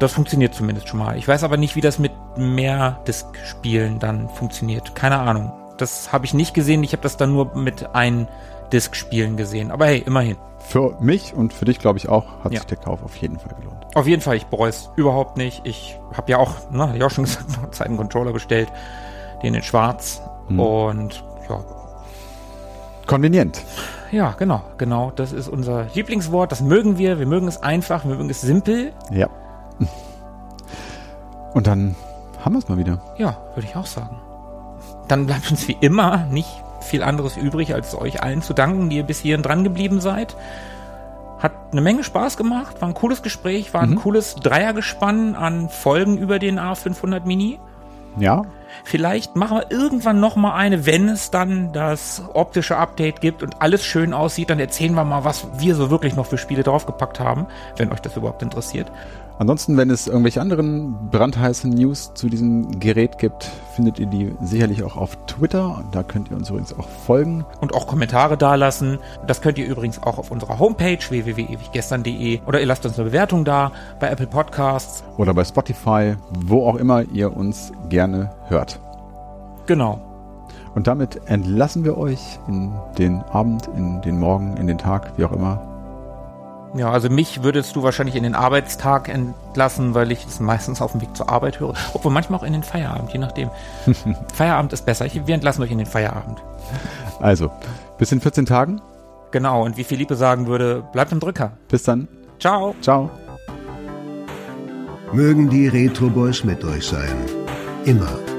Speaker 1: das funktioniert zumindest schon mal. Ich weiß aber nicht, wie das mit mehr Disk-Spielen dann funktioniert. Keine Ahnung. Das habe ich nicht gesehen. Ich habe das dann nur mit ein Disk-Spielen gesehen. Aber hey, immerhin.
Speaker 2: Für mich und für dich, glaube ich, auch, hat
Speaker 1: Ja.
Speaker 2: sich der Kauf auf jeden Fall gelohnt.
Speaker 1: Auf jeden Fall, ich bereue es überhaupt nicht. Ich habe ja auch, ne, hab ich auch schon gesagt, noch einen zweiten Controller bestellt, den in schwarz.
Speaker 2: Mhm.
Speaker 1: Und ja,
Speaker 2: Konvenient.
Speaker 1: Ja, genau, genau. Das ist unser Lieblingswort. Das mögen wir. Wir mögen es einfach, wir mögen es simpel.
Speaker 2: Ja. Und dann haben wir es mal wieder.
Speaker 1: Ja, würde ich auch sagen. Dann bleibt uns wie immer nicht viel anderes übrig, als euch allen zu danken, die ihr bis hierhin dran geblieben seid. Hat eine Menge Spaß gemacht, war ein cooles Gespräch, war ein
Speaker 2: Mhm.
Speaker 1: cooles Dreiergespann an Folgen über den A500 Mini.
Speaker 2: Ja,
Speaker 1: Vielleicht machen wir irgendwann noch mal eine, wenn es dann das optische Update gibt und alles schön aussieht, dann erzählen wir mal, was wir so wirklich noch für Spiele draufgepackt haben, wenn euch das überhaupt interessiert.
Speaker 2: Ansonsten, wenn es irgendwelche anderen brandheißen News zu diesem Gerät gibt, findet ihr die sicherlich auch auf Twitter. Da könnt ihr uns übrigens auch folgen.
Speaker 1: Und auch Kommentare dalassen. Das könnt ihr übrigens auch auf unserer Homepage www.ewiggestern.de oder ihr lasst uns eine Bewertung da bei Apple Podcasts.
Speaker 2: Oder bei Spotify, wo auch immer ihr uns gerne hört.
Speaker 1: Genau.
Speaker 2: Und damit entlassen wir euch in den Abend, in den Morgen, in den Tag, wie auch immer.
Speaker 1: Ja, also mich würdest du wahrscheinlich in den Arbeitstag entlassen, weil ich es meistens auf dem Weg zur Arbeit höre. Obwohl manchmal auch in den Feierabend, je nachdem. Feierabend ist besser. Ich, wir entlassen euch in den Feierabend.
Speaker 2: Also, bis in 14 Tagen.
Speaker 1: Genau, und wie Philippe sagen würde, bleibt im Drücker.
Speaker 2: Bis dann.
Speaker 1: Ciao.
Speaker 2: Ciao.
Speaker 3: Mögen die Retro Boys mit euch sein. Immer.